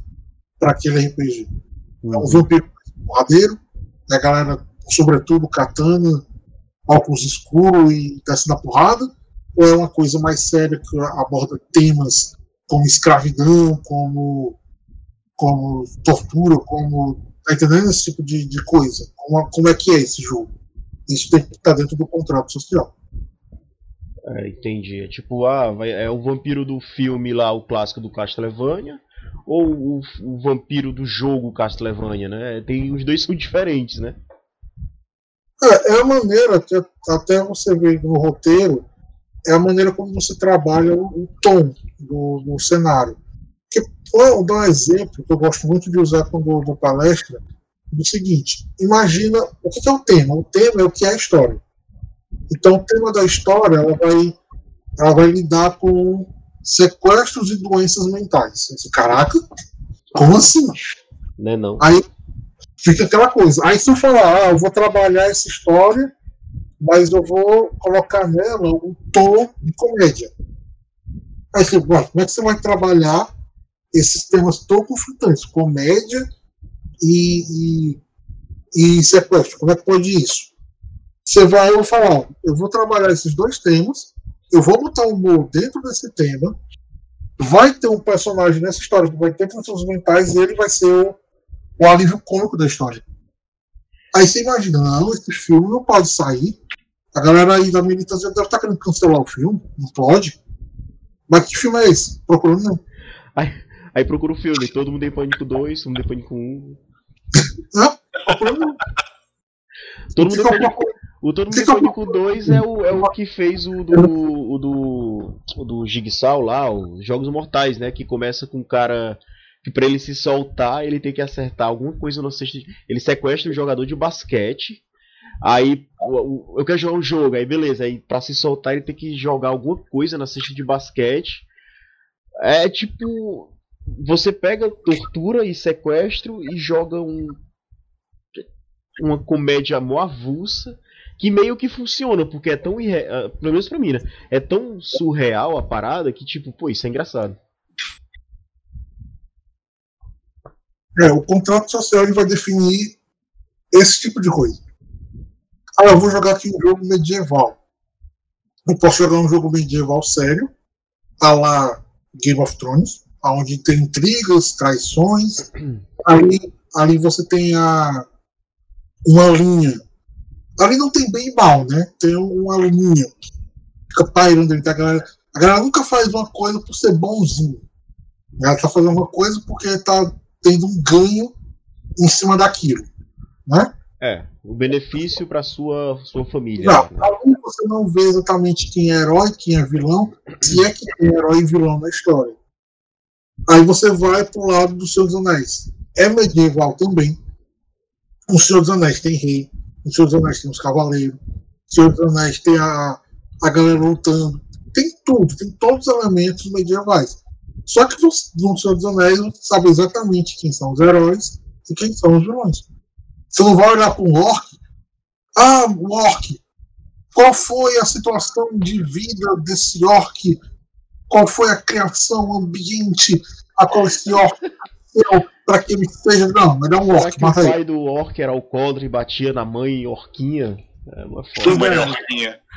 para aquele RPG. É um vampiro porradeiro, a galera, sobretudo, katana, óculos escuros e desce da porrada, ou é uma coisa mais séria que aborda temas como escravidão, como, como tortura, como. Tá entendendo esse tipo de, de coisa? Como, como é que é esse jogo? Isso tem que estar dentro do contrato social. É, entendi. É tipo, ah, vai, é o vampiro do filme lá, o clássico do Castlevania, ou o, o vampiro do jogo Castlevania, né? Tem os dois são diferentes, né? É, é a maneira que até você vê no roteiro, é a maneira como você trabalha o, o tom do, do cenário. Que, vou dar um exemplo que eu gosto muito de usar quando dou palestra, do seguinte, imagina, o que é o tema? O tema é o que é a história. Então o tema da história, ela vai, ela vai lidar com sequestros e doenças mentais. Caraca, como assim? Não é não. Aí fica aquela coisa. Aí se eu falar, ah, eu vou trabalhar essa história, mas eu vou colocar nela um tom de comédia. Aí você, como é que você vai trabalhar esses temas tão conflitantes? Comédia e, e, e sequestro. Como é que pode isso? Você vai, eu vou falar, eu vou trabalhar esses dois temas, eu vou botar o humor dentro desse tema, vai ter um personagem nessa história que vai ter transtornos mentais e ele vai ser o, o alívio cômico da história. Aí você imagina, não, esse filme não pode sair. A galera aí da militância deve estar querendo cancelar o filme, não pode. Mas que filme é esse? Procurando não. Aí, aí procura o filme, todo mundo em pânico 2, todo mundo em pânico 1. [LAUGHS] Não, procurando não. Todo mundo em pânico o Todo Mundo em Pânico 2 é o, é o que fez o do, o do, o do Jigsaw lá, os Jogos Mortais, né? Que começa com um cara que pra ele se soltar, ele tem que acertar alguma coisa no cesta. Ele sequestra um jogador de basquete. Aí eu quero jogar um jogo, aí beleza, aí pra se soltar ele tem que jogar alguma coisa na cesta de basquete. É tipo. Você pega tortura e sequestro e joga um. Uma comédia mó avulsa que meio que funciona, porque é tão irreal, pelo menos pra mim, né? É tão surreal a parada que, tipo, pô, isso é engraçado. É, o contrato social ele vai definir esse tipo de coisa. Ah, eu vou jogar aqui um jogo medieval. Eu posso jogar um jogo medieval sério, a lá Game of Thrones, onde tem intrigas, traições. [CLEARS THROAT] Ali, ali você tem a, uma linha Ali não tem bem e mal, né? Tem um alumínio que fica pairando ali. A galera, a galera nunca faz uma coisa por ser bonzinho. Ela tá fazendo uma coisa porque tá tendo um ganho em cima daquilo, né? É, o benefício para sua sua família. Não, ali você não vê exatamente quem é herói, quem é vilão, se é que tem herói e vilão na história. Aí você vai pro lado dos Senhor dos Anéis. É medieval também. O Senhor dos Anéis tem rei, no Senhor dos Anéis tem os cavaleiros. No Senhor dos Anéis tem a, a galera lutando. Tem tudo, tem todos os elementos medievais. Só que no Senhor dos Anéis você sabe exatamente quem são os heróis e quem são os vilões. Você não vai olhar para um orc. Ah, o orc. Qual foi a situação de vida desse orc? Qual foi a criação, o ambiente a qual esse orc para que ele seja. Não, ele é um orc. Será que o pai do orc era o Codre e batia na mãe orquinha? É uma forma. melhor tinha. [LAUGHS]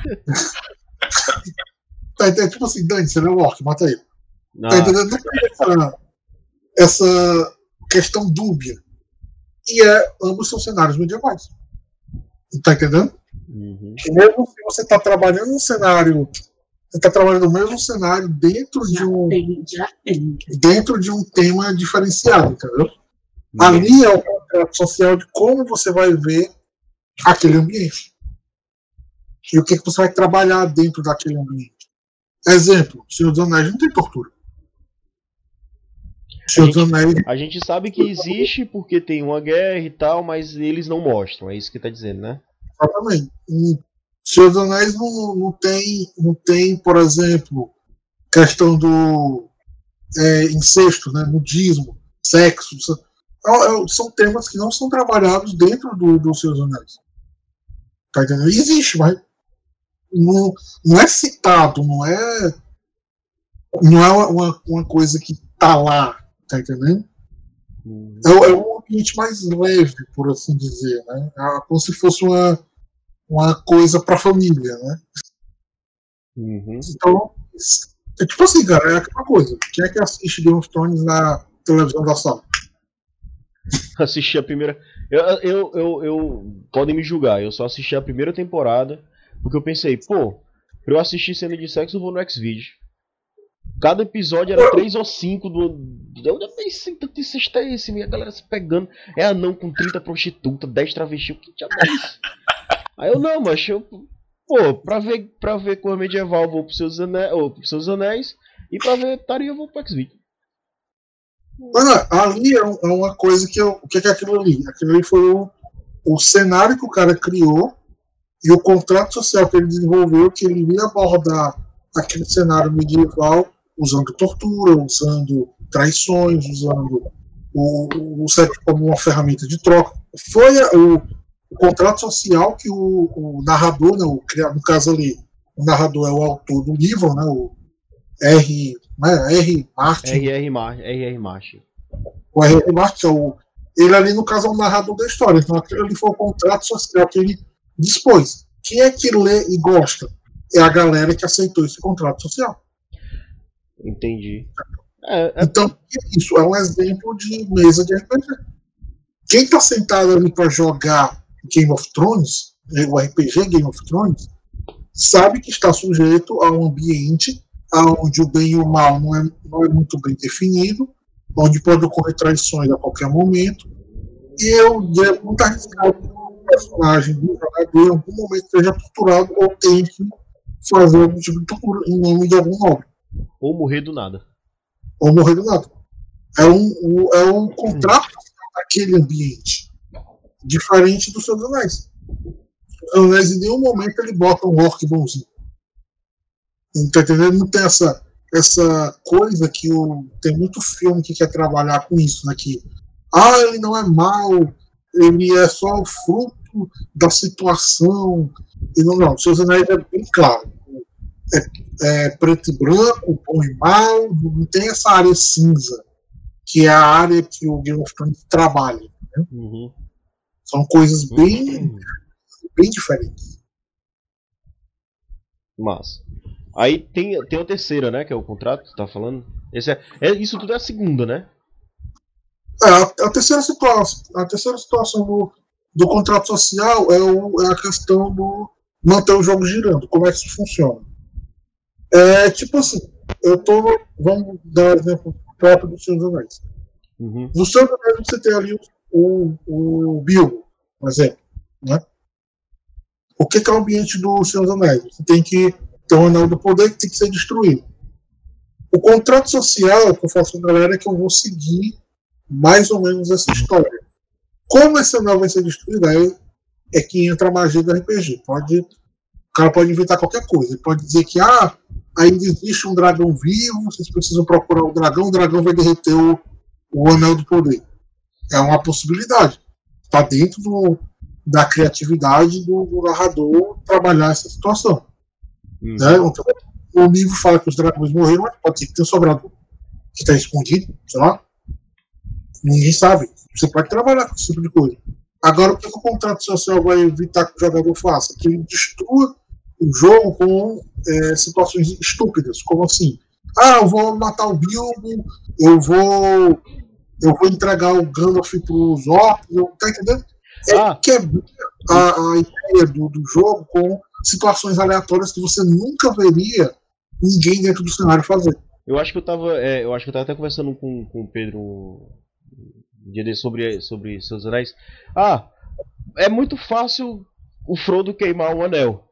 Tá, é tipo assim, Dani, você não é o orc, mata ele. Ah, Tá entendendo? Não tem essa, essa questão dúbia. E é, ambos são cenários medievais. Tá entendendo? uhum. E mesmo se você está trabalhando num cenário. Você está trabalhando no mesmo cenário dentro de Já um, tem, já tem. dentro de um tema diferenciado, entendeu? Ali é o contrato social de como você vai ver aquele ambiente. E o que, que você vai trabalhar dentro daquele ambiente. Exemplo, Senhor dos Anéis não tem tortura. Senhor dos Anéis A gente sabe que existe porque tem uma guerra e tal, mas eles não mostram. É isso que tá dizendo, né? Exatamente. Senhor dos Anéis não, não, tem, não tem, por exemplo, questão do é, incesto, né, nudismo, sexo. São, é- são temas que não são trabalhados dentro do, do Senhor dos Anéis. Tá entendendo? Existe, mas não, não é citado, não é. Não é uma, uma coisa que tá lá, tá entendendo? Uhum. É, é um ambiente mais leve, por assim dizer, né? É como se fosse uma, uma coisa pra família, né? Uhum. Então, é tipo assim, cara, é aquela coisa. Quem é que assiste Game of Thrones na televisão da sala? [LAUGHS] Assisti a primeira. Eu, eu, eu, eu- Podem me julgar, eu só assisti a primeira temporada porque eu pensei, pô, pra eu assistir cena de sexo eu vou no Xvideo. Cada episódio era 3 ou 5 do. Eu já pensei, tanto incesto é esse, minha galera se pegando. É anão com 30 prostitutas, 10 travestis, o que diabo é isso? Aí eu não, mas eu. Pô, pra ver, pra ver cor medieval eu vou pros seus anéis, ou pros seus anéis e pra ver Taria eu vou pro Xvideo. Mas não, ali é, é uma coisa que eu. O que é, aquilo ali? Aquilo ali foi o, o cenário que o cara criou e o contrato social que ele desenvolveu, que ele iria abordar aquele cenário medieval usando tortura, usando traições, usando o, o sexo como uma ferramenta de troca. Foi o, o contrato social que o, o narrador, né, o, no caso ali, o narrador é o autor do livro, né, o R. Né, R. Martin, RR, Mar RR Martin. o R.R. Martin, é o- ele ali, no caso, é o narrador da história. Então, aquele ali foi o contrato social que ele dispôs. Quem é que lê e gosta? É a galera que aceitou esse contrato social. Entendi. É, é Então, isso é um exemplo de mesa de RPG. Quem está sentado ali para jogar Game of Thrones, né, o RPG Game of Thrones, sabe que está sujeito a um ambiente onde o bem e o mal não é, não é muito bem definido, onde pode ocorrer traições a qualquer momento. E eu é muito arriscado que o personagem do jogador em algum momento seja torturado ou tenha que fazer algum tipo de tortura em nome de algum nobre ou morrer do nada. ou morrer do nada. É um, um- é um contrato daquele ambiente. Diferente dos Anéis. O Anéis, em nenhum momento, ele bota um orc bonzinho. Tá entendendo? Não tem essa, essa coisa que o, tem muito filme que quer trabalhar com isso, né? Que, ah, ele não é mau, ele é só o fruto da situação. E não, não. Dos Anéis é bem claro é, preto e branco, bom e mal, não tem essa área cinza, que é a área que o Game of Thrones trabalha. Uhum. São coisas bem, bem diferentes. Massa. Aí tem, tem a terceira, né? Que é o contrato que tu tá falando. Esse é, é- isso tudo é a segunda, né? É, a, a terceira situação, a terceira situação do, do contrato social é, o- é a questão do manter o jogo girando. Como é que isso funciona? É tipo assim, eu tô. Vamos dar um exemplo próprio do Senhor dos Anéis. Uhum. No Senhor dos Anéis você tem ali o, o, o Bilbo, por exemplo. Né? O que, que é o ambiente do Senhor dos Anéis? Você tem que ter um anel do poder que tem que ser destruído. O contrato social que eu faço com a galera é que eu vou seguir mais ou menos essa história. Como esse anel vai ser destruído, aí é que entra a magia do RPG. Pode, o cara pode inventar qualquer coisa. Ele pode dizer que ah, ainda existe um dragão vivo, vocês precisam procurar o dragão, o dragão vai derreter o, o anel do poder. É uma possibilidade. Está dentro do, da criatividade do, do narrador trabalhar essa situação. Uhum. Né? Então, o livro fala que os dragões morreram, mas pode ser que tenha sobrado que está escondido, sei lá. Ninguém sabe. Você pode trabalhar com esse tipo de coisa. Agora, o que, que o contrato social vai evitar que o jogador faça? Que ele destrua o jogo com é, situações estúpidas, como assim? Ah, eu vou matar o Bilbo, eu vou eu vou entregar o Gandalf para os orcs, tá entendendo? É ah. quebrar a, a ideia do, do jogo com situações aleatórias que você nunca veria ninguém dentro do cenário fazer. Eu acho que eu tava, é, eu acho que eu tava até conversando com, com o Pedro um dia sobre, sobre seus anéis. Ah, é muito fácil o Frodo queimar o anel.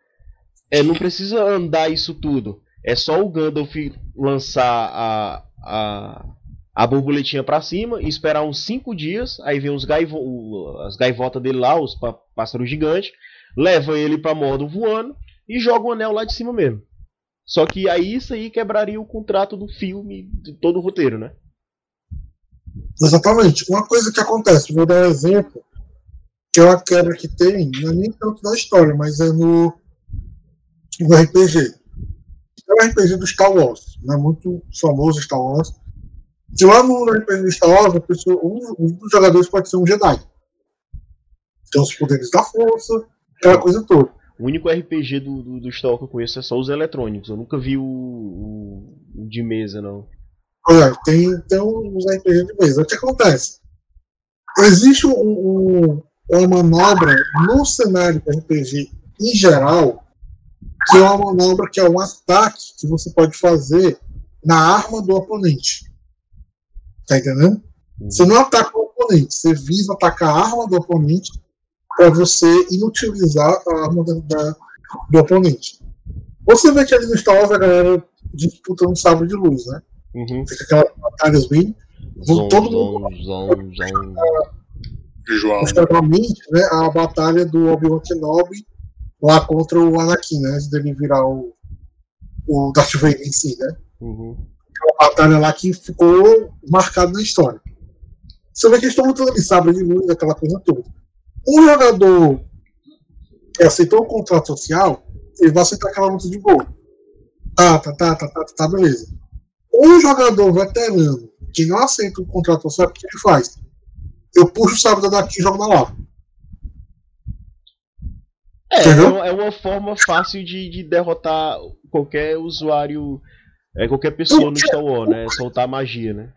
É, não precisa andar isso tudo. É só o Gandalf lançar a, a, a borboletinha para cima e esperar uns 5 dias. Aí vem os gaivo, as gaivotas dele lá, os pássaros gigantes. Leva ele pra Mordor voando e joga o anel lá de cima mesmo. Só que aí isso aí quebraria o contrato do filme, de todo o roteiro, né? Exatamente. Uma coisa que acontece, vou dar um exemplo, que é uma quebra que tem, não é nem tanto da história, mas é no, no RPG. É o RPG do Star Wars, né? muito famoso Star Wars. Que lá no RPG do Star Wars, pessoa, um, um, dos jogadores pode ser um Jedi. Tem os poderes da força, aquela coisa toda. O único RPG do, do, do Star Wars que eu conheço é só os eletrônicos. Eu nunca vi o, o, o de mesa, não. Olha, tem, tem uns RPG de mesa. O que acontece? Existe um, um, uma manobra no cenário de RPG em geral, que é uma manobra que é um ataque que você pode fazer na arma do oponente. Tá entendendo? Você não ataca o oponente, você visa atacar a arma do oponente para você inutilizar a arma da, da, do oponente. Você vê que ali no Star Wars a galera disputa um sabre de luz, né? Uhum. Fica aquelas batalhas bem. Zon, todo mundo. Zon, zon, João. né, a batalha do Obi-Wan Kenobi lá contra o Anakin, né? Antes dele virar o, o Darth Vader em si, né? Uhum. Uma batalha lá que ficou marcada na história. Você vê que eles estão lutando ali, sabre de luz, aquela coisa toda. Um jogador que aceitou o contrato social, ele vai aceitar aquela luta de boa. Tá, tá, tá, tá, tá, tá, beleza. Um jogador veterano que não aceita o contrato social, o que ele faz? Eu puxo o sábado daqui e jogo na lava. É, é, é uma forma fácil de, de derrotar qualquer usuário, é, qualquer pessoa no Star Wars, né? Soltar magia, né?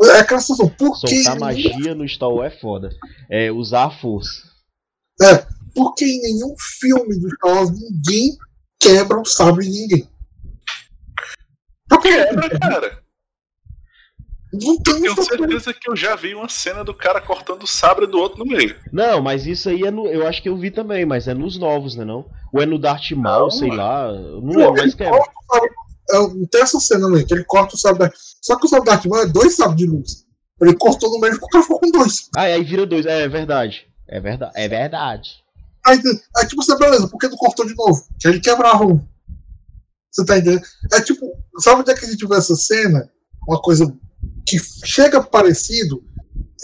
É aquela situação, por Soltar magia no Star Wars é foda. É usar a força. É, porque em nenhum filme do Star Wars ninguém quebra o sabre de ninguém. Quebra, cara. Não tem eu tenho certeza que eu já vi uma cena do cara cortando o sabre do outro no meio. Não, mas isso aí é no, eu acho que eu vi também, mas é nos novos, né não? Ou é no Darth Maul, sei lá. Não lembro, mas que é. Tem essa cena né, que ele corta o sabre. Só que o Darth Maul é dois sabres de luz. Ele cortou no meio e o cara ficou com dois. Ah, aí vira dois. É, é verdade. É verdade. É verdade. Aí, aí tipo, você, beleza, por que tu cortou de novo? Que ele quebrava um. Você tá entendendo? É tipo, sabe onde é que a gente vê essa cena? Uma coisa que chega parecido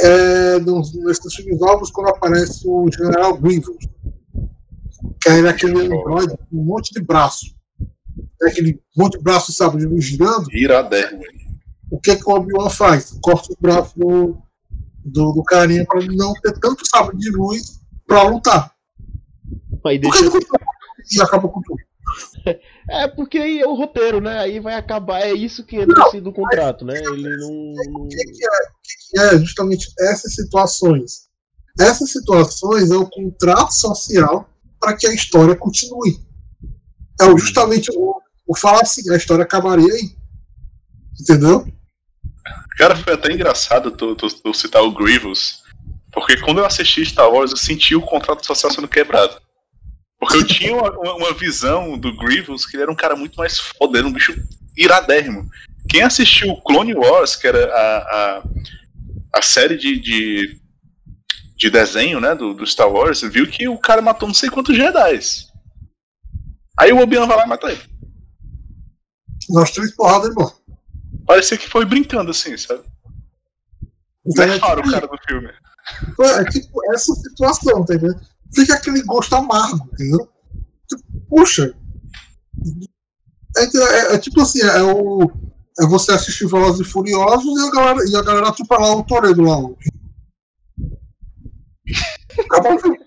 é, nos, nesses filmes novos quando aparece o General Grievous. Que é aquele androide com um monte de braço. É aquele monte de braço, sabe, de luz girando. Iradérrimo. O que, que o Obi-Wan faz? Corta o braço do, do, do carinha para não ter tanto sabre de luz para lutar. Aí deixa... E acaba com tudo. É, porque aí é o roteiro, né? Aí vai acabar. É isso que entra assim do contrato, né? Ele não. O que, que, é, que é justamente essas situações? Essas situações é o contrato social para que a história continue. É justamente o, o falar assim, a história acabaria aí. Entendeu? Cara, foi até engraçado tu, tu, tu citar o Grievous, porque quando eu assisti Star Wars, eu senti o contrato social sendo quebrado. Porque eu tinha uma, uma, visão do Grievous que ele era um cara muito mais foda, era um bicho iradérrimo. Quem assistiu Clone Wars, que era a, a, a série de, de, de, desenho né, do, do Star Wars, viu que o cara matou não sei quantos Jedi. Aí o Obi-Wan vai lá e mata ele. Nós três porradas, irmão. Parecia que foi brincando assim, sabe? Então, é, tipo, o cara do filme. É tipo essa situação, entendendo? fica aquele gosto amargo, entendeu? Puxa. É, é, é tipo assim, é, o, é você assistir Velozes e Furiosos e a galera, e a galera lá o Toredo lá. Acabou o jogo.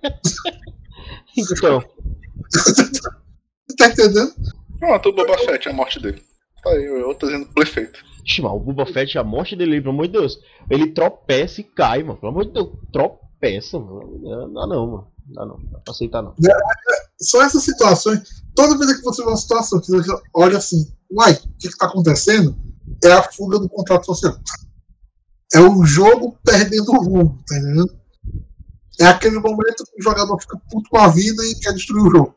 Então, [LAUGHS] tá entendendo? Pronto, o Boba Fett, a morte dele. Aí, eu tô dizendo perfeito. Ixi, mas o Boba Fett, a morte dele, pelo amor de Deus. Ele tropeça e cai, mano. Pelo amor de Deus, tropeça, mano. Não dá não, mano. Não dá não. Não dá pra aceitar não. São essas situações. Toda vez que você vê uma situação que você olha assim, uai, o que, que tá acontecendo? É a fuga do contrato social. É o jogo perdendo o rumo, tá entendendo? É aquele momento que o jogador fica puto com a vida e quer destruir o jogo.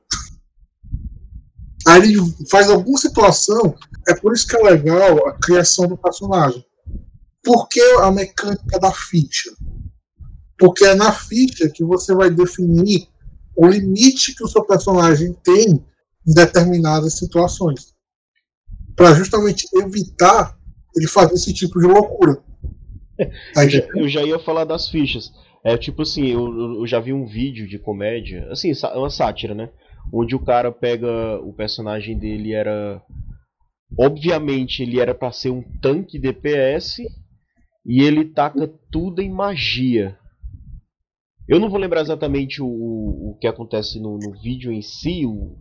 Aí ele faz alguma situação, é por isso que é legal a criação do personagem. Por que a mecânica da ficha? Porque é na ficha que você vai definir o limite que o seu personagem tem em determinadas situações. Para justamente evitar ele fazer esse tipo de loucura. [LAUGHS] Tá Eu já, eu já ia falar das fichas. É tipo assim, eu, eu já vi um vídeo de comédia, assim, é uma sátira, né? Onde o cara pega. O personagem dele era. Obviamente ele era pra ser um tanque DPS e ele taca tudo em magia. Eu não vou lembrar exatamente o, o que acontece no, no vídeo em si, o,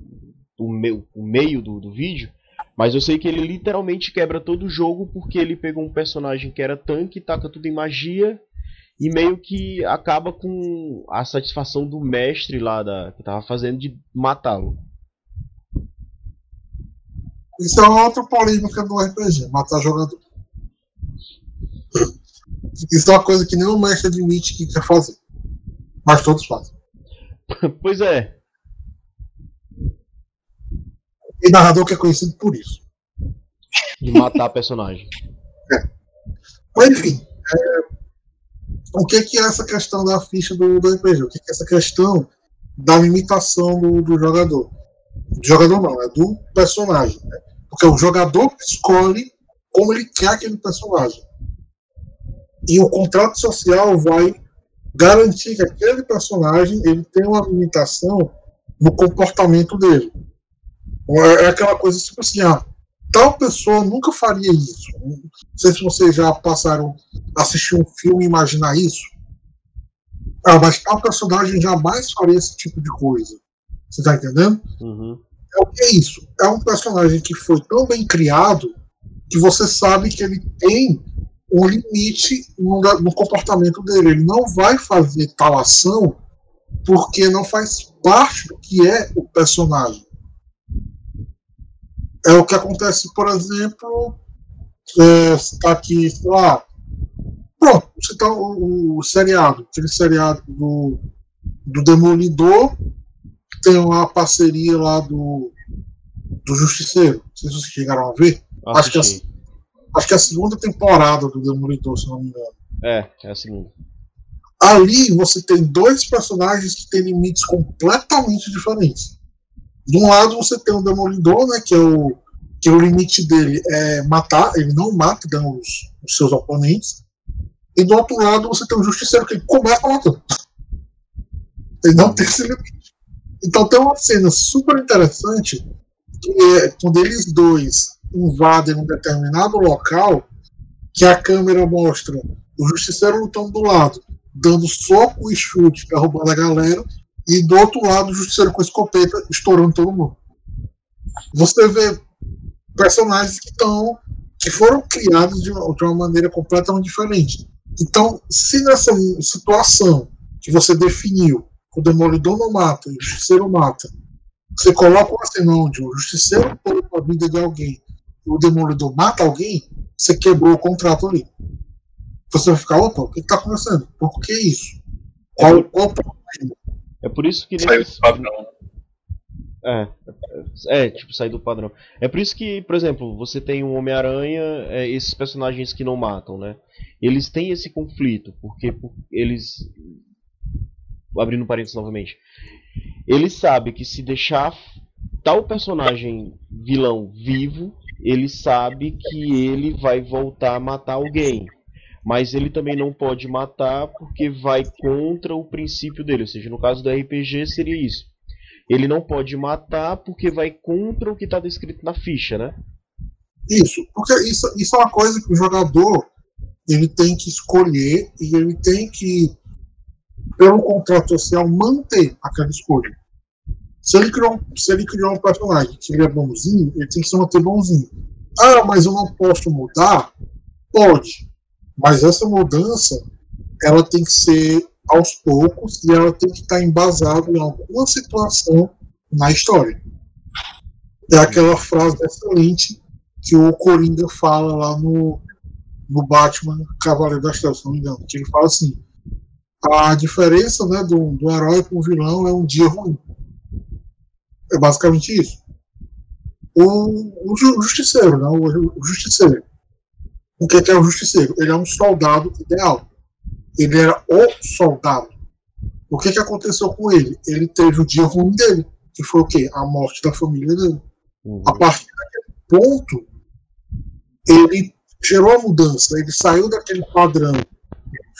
o, o meio do, do vídeo, mas eu sei que ele literalmente quebra todo o jogo porque ele pegou um personagem que era tanque, taca tudo em magia e meio que acaba com a satisfação do mestre lá da, que tava fazendo de matá-lo. Isso é uma outra polêmica do RPG, matar jogador. Isso é uma coisa que o mestre admite que quer fazer. Mas todos fazem. [LAUGHS] pois é, E narrador que é conhecido por isso. de matar personagem. Mas enfim, é, o que, que é essa questão da ficha do, do RPG? O que, que é essa questão da limitação do, do jogador? Do jogador não, é do personagem. Né? Porque o jogador escolhe como ele quer aquele personagem. E o contrato social vai garantir que aquele personagem ele tem uma limitação no comportamento dele. É é aquela coisa tipo assim, ah, tal pessoa nunca faria isso. Não sei se vocês já passaram a assistir um filme e imaginar isso. Ah, mas tal personagem jamais faria esse tipo de coisa. Você tá entendendo? Uhum. É o que é isso? É um personagem que foi tão bem criado que você sabe que ele tem um limite no, no comportamento dele. Ele não vai fazer tal ação porque não faz parte do que é o personagem. É o que acontece, por exemplo, é, você tá aqui, sei lá. Pronto, você tá o, o seriado, aquele seriado do, do Demolidor, tem uma parceria lá do, do Justiceiro. Não sei se vocês chegaram a ver. Acho que é Assisti. Acho que é a segunda temporada do Demolidor, se não me engano. É, é a segunda. Ali você tem dois personagens que têm limites completamente diferentes. De um lado você tem o Demolidor, né, que é o que o limite dele é matar, ele não mata né, os, os seus oponentes. E do outro lado você tem o Justiceiro que ele começa matando. Ele não tem esse limite. Então tem uma cena super interessante que é quando eles dois invadem um determinado local, que a câmera mostra o Justiceiro lutando do lado, dando soco e chute, derrubando a galera, e do outro lado o Justiceiro com escopeta estourando todo mundo. Você vê personagens que estão que foram criados de uma, de uma maneira completamente diferente. Então, se nessa situação que você definiu, o Demolidor não mata o Justiceiro mata, você coloca uma cena onde o Justiceiro poupa a vida de alguém e o Demolidor mata alguém, você quebrou o contrato ali. Você vai ficar, opa, o que está acontecendo? Por que isso? Qual, qual o problema? É por isso que Saiu nesses- do padrão. É, é, tipo, sair do padrão. É por isso que, por exemplo, você tem um Homem-Aranha, é, esses personagens que não matam, né? Eles têm esse conflito, porque por- eles. Abrindo parênteses novamente. Ele sabe que se deixar tal personagem vilão vivo, ele sabe que ele vai voltar a matar alguém. Mas ele também não pode matar porque vai contra o princípio dele. Ou seja, no caso do RPG seria isso. Ele não pode matar porque vai contra o que está descrito na ficha, né? Isso, porque isso, isso é uma coisa que o jogador ele tem que escolher e ele tem que pelo contrato social, manter aquela escolha. Se ele criou, se ele criou um personagem que ele é bonzinho, ele tem que se manter bonzinho. Ah, mas eu não posso mudar? Pode. Mas essa mudança, ela tem que ser aos poucos e ela tem que estar embasada em alguma situação na história. É aquela frase excelente que o Coringa fala lá no, no Batman Cavaleiro das Trevas, se não me engano, que ele fala assim: a diferença né, do, do herói para o vilão é um dia ruim. É basicamente isso. O, o, justiceiro, né, o, o justiceiro. O que é, que é o justiceiro? Ele é um soldado ideal. Ele era o soldado. O que, que aconteceu com ele? Ele teve o dia ruim dele, que foi o quê? A morte da família dele. Uhum. A partir daquele ponto, ele gerou a mudança. Ele saiu daquele padrão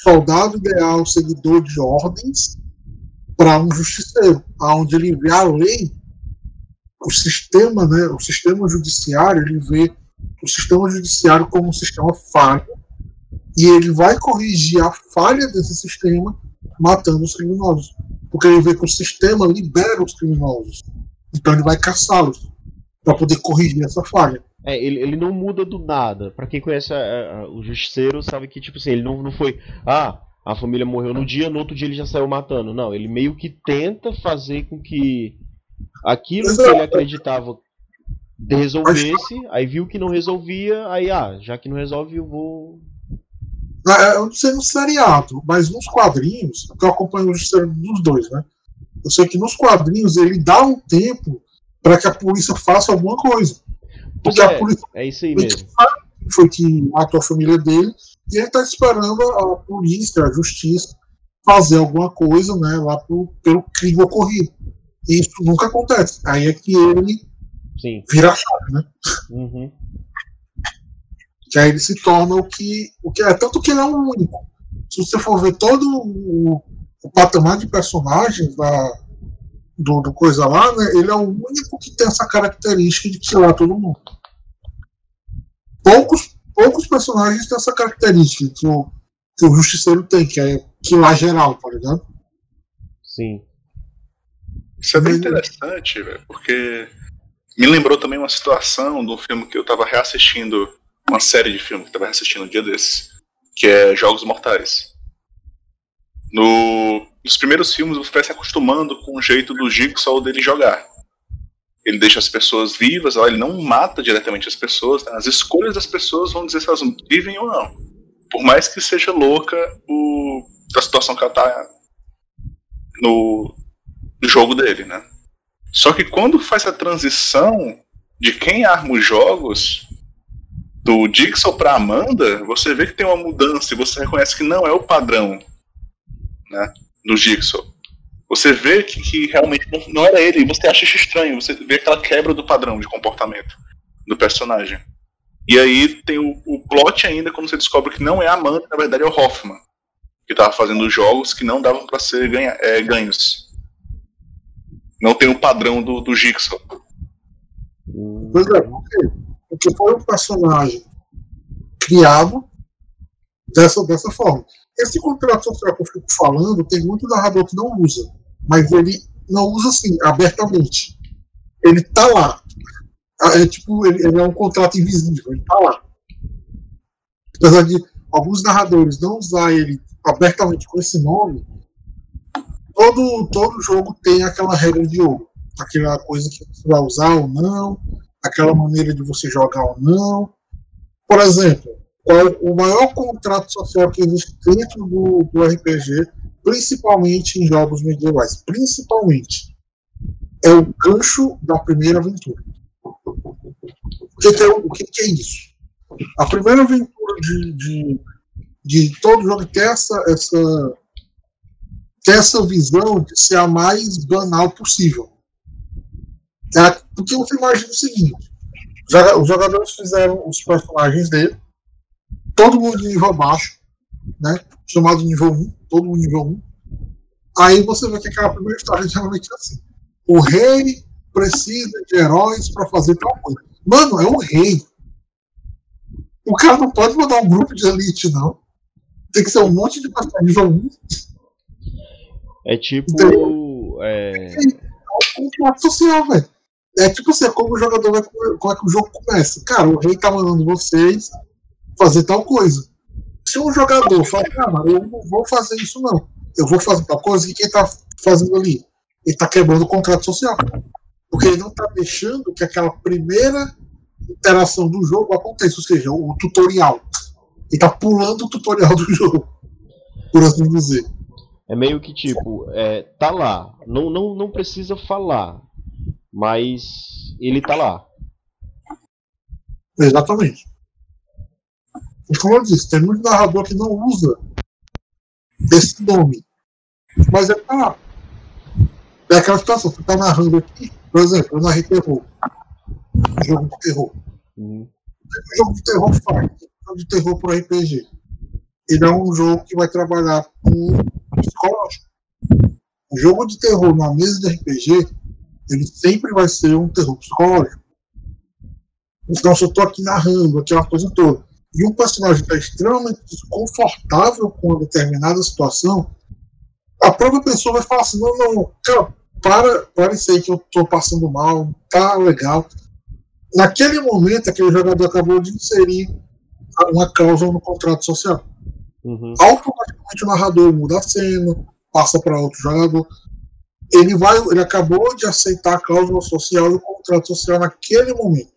soldado ideal, seguidor de ordens, para um justiceiro, aonde ele vê a lei, o sistema, né, o sistema judiciário, ele vê o sistema judiciário como um sistema falho e ele vai corrigir a falha desse sistema matando os criminosos, porque ele vê que o sistema libera os criminosos, então ele vai caçá-los para poder corrigir essa falha. É, ele, ele não muda do nada. Para quem conhece a, a, o Justiceiro, sabe que, tipo assim, ele não, não foi. Ah, a família morreu no dia, no outro dia ele já saiu matando. Não, ele meio que tenta fazer com que aquilo que ele acreditava resolvesse, aí viu que não resolvia, aí, ah, já que não resolve, eu vou. É, eu não sei no seriado, mas nos quadrinhos, porque eu acompanho o dos dois, né? Eu sei que nos quadrinhos ele dá um tempo para que a polícia faça alguma coisa. Porque é, a polícia é isso aí mesmo. Foi que matou a família dele e ele está esperando a polícia, a justiça, fazer alguma coisa né, lá pro, pelo crime ocorrido. E isso nunca acontece. Aí é que ele Sim. vira a chave, né? Uhum. Que aí ele se torna o que, o que é. Tanto que ele é o único. Se você for ver todo o, o patamar de personagens da, do, do coisa lá, né, ele é o único que tem essa característica de tirar todo mundo. Poucos, poucos personagens têm essa característica que o, que o Justiceiro tem, que é que lá geral, tá ligado? Sim. Isso é bem interessante, velho, porque me lembrou também uma situação do filme que eu tava reassistindo, uma série de filmes que eu tava reassistindo um dia desses, que é Jogos Mortais. No, nos primeiros filmes você vai se acostumando com o jeito do Jigsaw dele jogar. Ele deixa as pessoas vivas, ele não mata diretamente as pessoas, né? as escolhas das pessoas vão dizer se elas vivem ou não. Por mais que seja louca o, a situação que ela tá no, no jogo dele, né? Só que quando faz a transição de quem arma os jogos, do Dixon para Amanda, você vê que tem uma mudança e você reconhece que não é o padrão né, do Jigsaw. Você vê que, que realmente não, não, era ele, e você acha isso estranho, você vê aquela quebra do padrão de comportamento do personagem. E aí tem o, o plot ainda quando você descobre que não é a Amanda, na verdade é o Hoffman, que estava fazendo jogos que não davam para ser ganha, é, ganhos. Não tem o padrão do, do Jigsaw. Pois é, porque, porque foi um personagem criado dessa, dessa forma. Esse contrato social que eu fico falando, tem muito narrador que não usa, mas ele não usa assim, abertamente. Ele tá lá. É tipo, ele, ele é um contrato invisível, ele tá lá. Apesar de alguns narradores não usar ele abertamente com esse nome, todo, todo jogo tem aquela regra de ouro. Aquela coisa que você vai usar ou não, aquela maneira de você jogar ou não. Por exemplo, qual o maior contrato social que existe dentro do, do RPG, principalmente em jogos medievais. Principalmente. É o gancho da primeira aventura. O que, é, o que, que é isso? A primeira aventura de, de, de todo jogo tem essa, essa, tem essa visão de ser a mais banal possível. É, porque você imagina o seguinte: os jogadores fizeram os personagens dele, todo mundo de nível baixo, né? Chamado nível 1, todo mundo nível 1. Aí você vê que aquela primeira história geralmente é assim. O rei precisa de heróis para fazer tal coisa. Mano, é o rei. O cara não pode mandar um grupo de elite, não. Tem que ser um monte de personagem nível 1. É tipo. É... é um contrato social, velho. É tipo assim, é como o jogador vai. Como é que o jogo começa? Cara, o rei tá mandando vocês fazer tal coisa. Se um jogador fala, cara, eu não vou fazer isso não. Eu vou fazer tal coisa, e quem tá fazendo ali? Ele tá quebrando o contrato social. Porque ele não tá deixando que aquela primeira interação do jogo aconteça, ou seja, o tutorial. Ele tá pulando o tutorial do jogo, por assim dizer. É meio que tipo, é, tá lá, não, não, não precisa falar, mas ele tá lá. Exatamente. E como eu disse, tem muito narrador que não usa esse nome. Mas é pra. É aquela situação, você tá narrando aqui, por exemplo, eu narrei terror. Jogo de terror. Uhum. O jogo de terror faz. Jogo de terror pro RPG. Ele é um jogo que vai trabalhar com psicológico. O jogo de terror na mesa de RPG, ele sempre vai ser um terror psicológico. Então, se eu tô aqui narrando aquela coisa toda, e um personagem está extremamente desconfortável com uma determinada situação, a própria pessoa vai falar assim: não, não, cara, para, para isso aí que eu estou passando mal, tá legal. Naquele momento, aquele jogador acabou de inserir uma cláusula no contrato social. Uhum. Automaticamente o narrador muda a cena, passa para outro jogador. Ele vai, ele acabou de aceitar a cláusula social e o contrato social naquele momento.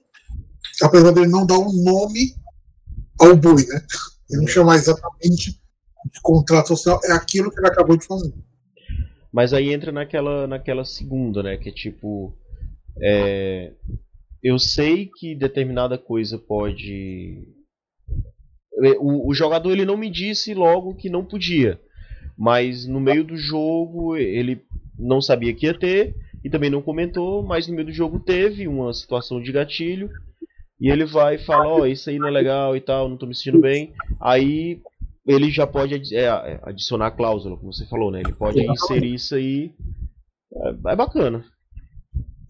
Apesar dele não dar um nome ao boi, né? Ele não chama exatamente de contrato social, é aquilo que ele acabou de fazer. Mas aí entra naquela, naquela segunda, né? Que é tipo. É, eu sei que determinada coisa pode. O, o, jogador ele não me disse logo que não podia, mas no meio do jogo ele não sabia que ia ter e também não comentou, mas no meio do jogo teve uma situação de gatilho e ele vai e fala, ó, oh, isso aí não é legal e tal, não tô me sentindo bem. Aí ele já pode é, adicionar a cláusula, como você falou, né? Ele pode inserir isso aí. É, é bacana.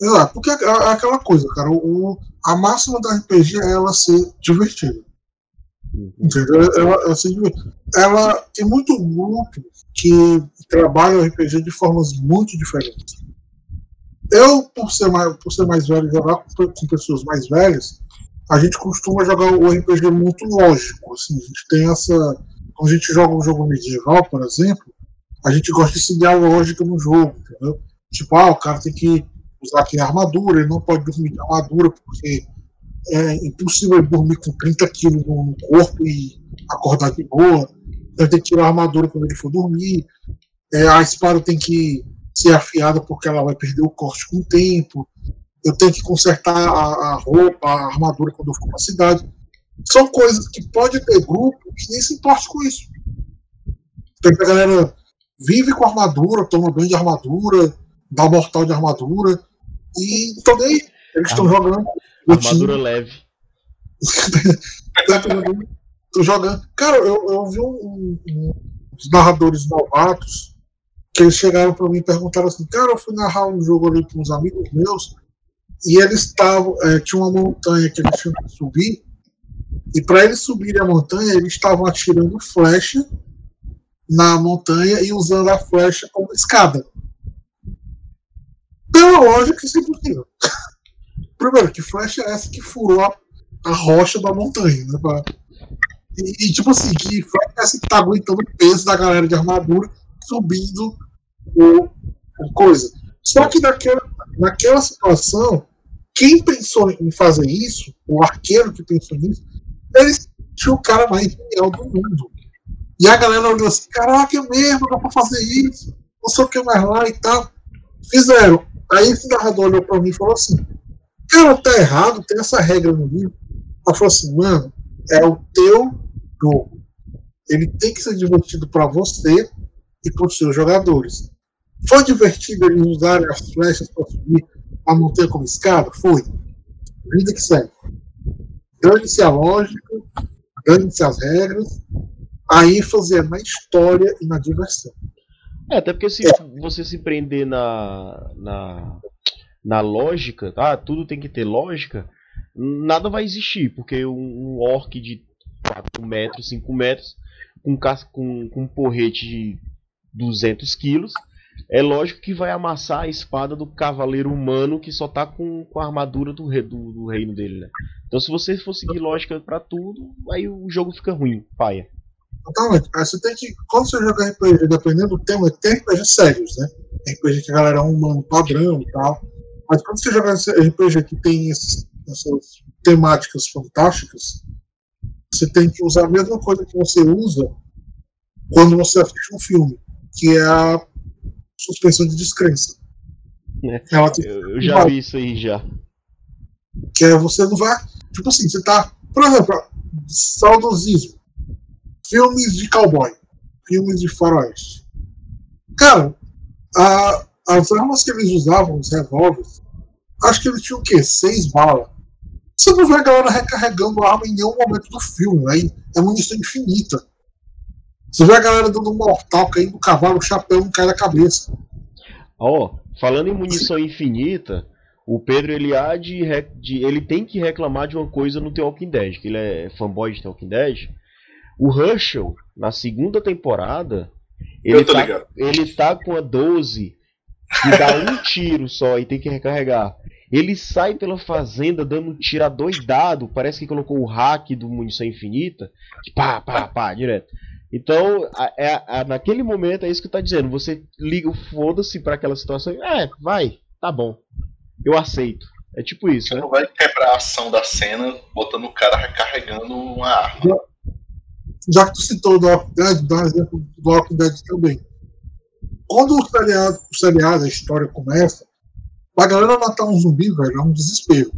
É, porque é, é aquela coisa, cara, o, a máxima da RPG é ela ser divertida. Entendeu? Ela, divertida. ela tem muito grupo que trabalha o RPG de formas muito diferentes. Eu, por ser mais, por ser mais velho, jogar com, com pessoas mais velhas, a gente costuma jogar o RPG muito lógico. Assim, a gente tem essa. Quando a gente joga um jogo medieval, por exemplo, a gente gosta de seguir a lógica no jogo, entendeu? Tipo, ah, o cara tem que usar aqui a armadura, ele não pode dormir de armadura, porque é impossível ele dormir com 30 quilos no corpo e acordar de boa. Então tem que tirar a armadura quando ele for dormir. É, a espada tem que ser afiada porque ela vai perder o corte com o tempo eu tenho que consertar a, a roupa, a armadura quando eu for para a cidade. São coisas que pode ter grupo que nem se importe com isso. Tem a galera vive com armadura, toma banho de armadura, dá mortal de armadura, e nem Eles estão jogando. Armadura leve. [LAUGHS] Tô jogando. Cara, eu, eu vi um, um, uns narradores novatos que eles chegaram para mim e perguntaram assim: Cara, eu fui narrar um jogo ali com uns amigos meus e eles estavam, é, tinha uma montanha que eles tinham que subir, e para eles subirem a montanha, eles estavam atirando flecha na montanha e usando a flecha como escada. Pela lógica, isso é impossível. Primeiro, que flecha é essa que furou a, a rocha da montanha? Né, pra... e, e, tipo assim, que flecha é essa que tá aguentando o peso da galera de armadura subindo o, o coisa. Só que naquela, naquela situação, quem pensou em fazer isso, o arqueiro que pensou nisso, ele tinha o cara mais genial do mundo. E a galera olhou assim: caraca, é mesmo, dá pra fazer isso, não sei o que mais lá e tal. Fizeram. Aí esse narrador olhou pra mim e falou assim: cara, tá errado, tem essa regra no livro. Ela falou assim: mano, é o teu jogo. Ele tem que ser divertido para você e para os seus jogadores. Foi divertido eles usarem as flechas para subir a montanha como escada? Foi. Vida que segue. Dane-se a lógica, dane-se as regras, a ênfase é na história e na diversão. É, até porque se é. você se prender na, na, na lógica, tá? Tudo tem que ter lógica, nada vai existir, porque um, um orc de 4 metros, 5 metros, com, com, com um porrete de 200 quilos, é lógico que vai amassar a espada do cavaleiro humano que só tá com, com a armadura do, do, do reino dele, né? Então se você for seguir lógica para tudo, aí o jogo fica ruim, paia. Totalmente. Aí você tem que, quando você joga RPG, dependendo do tema, tem RPG sérios, né? RPG que a galera é um humano padrão e tal. Mas quando você joga RPG que tem esses, essas temáticas fantásticas, você tem que usar a mesma coisa que você usa quando você assiste um filme, que é a suspensão de descrença. É, eu, já vi isso aí já. Que é você não vai. Tipo assim, você tá. Por exemplo, saudosismo. Filmes de cowboy. Filmes de faroeste. Cara, a, as armas que eles usavam, os revólveres, acho que eles tinham o quê? Seis balas. Você não vê a galera recarregando a arma em nenhum momento do filme, aí é munição infinita. Você vê a galera dando um mortal caindo do cavalo, o chapéu não cai na cabeça. Ó, oh, falando em munição infinita, o Pedro ele há de, de, ele tem que reclamar de uma coisa no The Walking Dead, que ele é fanboy de The Walking Dead. O Herschel, na segunda temporada, ele tá, ele tá com a 12 que dá um tiro só e tem que recarregar. Ele sai pela fazenda dando um tiro adoidado, parece que colocou o hack do munição infinita, pá, pá, pá, direto. Então, é, é, naquele momento é isso que tá dizendo. Você liga o foda-se para aquela situação. É, vai, tá bom. Eu aceito. É tipo isso, Você né? não vai quebrar a ação da cena botando o cara recarregando uma arma. Já que tu citou o Walking Dead, dá um exemplo do Walking Dead também. Quando o seriado, o seriado, a história começa, a galera matar um zumbi, velho, é um desespero.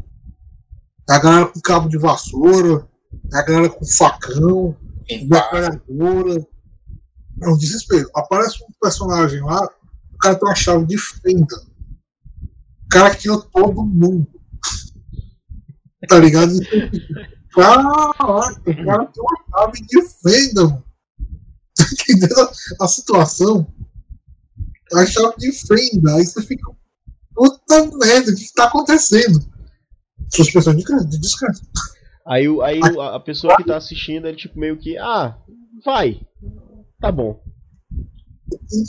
A galera com cabo de vassoura, a galera com facão, metralhadora. É um desespero. Aparece um personagem lá, o cara tem uma chave de fenda. O cara tirou todo mundo. [LAUGHS] Tá ligado? Caraca, o cara tem uma chave de fenda, mano. [LAUGHS] Tá entendendo a situação? A chave de fenda. Aí você fica. Puta merda, o que, que tá acontecendo? Suspensão de, de descanso. Aí, aí a pessoa que tá assistindo, ele tipo meio que, ah, vai, tá bom.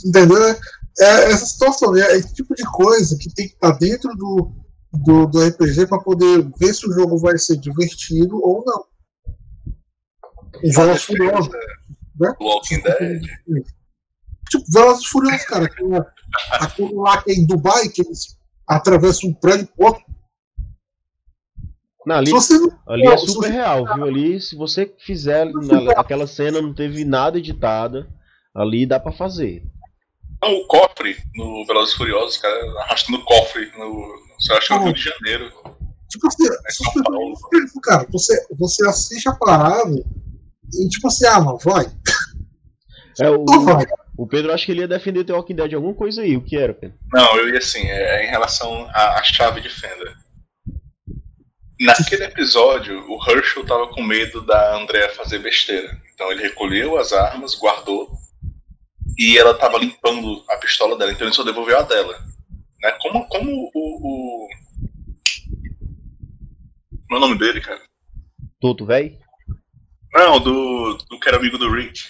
Entendeu? É essa situação, é esse tipo de coisa que tem que estar tá dentro do, do, do RPG para poder ver se o jogo vai ser divertido ou não. Jogos Furiosos. Né? Walking Dead. Tipo, Velozes Furiosos, cara. Aquilo lá que é em Dubai, que eles atravessam um prédio, outro não, ali, ali é super real, viu? Ali, se você fizer na, aquela cena, não teve nada editada, ali dá para fazer. o cofre no Velozes Furiosos, cara, arrastando o cofre no, você acha no Rio de Janeiro. Tipo assim, é cara, você, você assiste a parada e tipo assim, ah, não, vai. É, o, vai. O Pedro acho que ele ia defender o The Walking Dead alguma coisa aí, o que era, Pedro? Não, eu ia assim, é, é em relação à, à chave de fenda. Naquele episódio, o Herschel tava com medo da Andrea fazer besteira. Então ele recolheu as armas, guardou, e ela tava limpando a pistola dela, então ele só devolveu a dela. Né? Como, como o, o. Meu nome dele, cara? Toto, velho? Não, do, do que era amigo do Rick.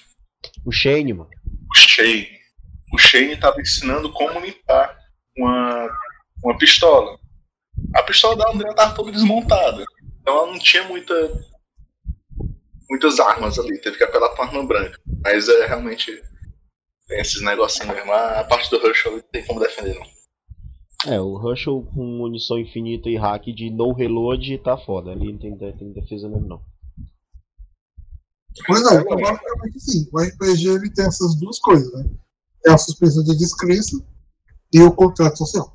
O Shane, mano. Shane. O Shane tava ensinando como limpar uma, uma pistola. A pistola da Andrea tava toda desmontada. Então ela não tinha muita. muitas armas ali. Teve que apelar pra arma branca. Mas é realmente. Tem esses negocinhos mesmo. A parte do não tem como defender, não. É, o Herschel com munição infinita e hack de no reload tá foda. Ali não tem, tem defesa mesmo, não. Mas não, então, basicamente sim. O RPG ele tem essas duas coisas, né? É a suspensão de descrença e o contrato social.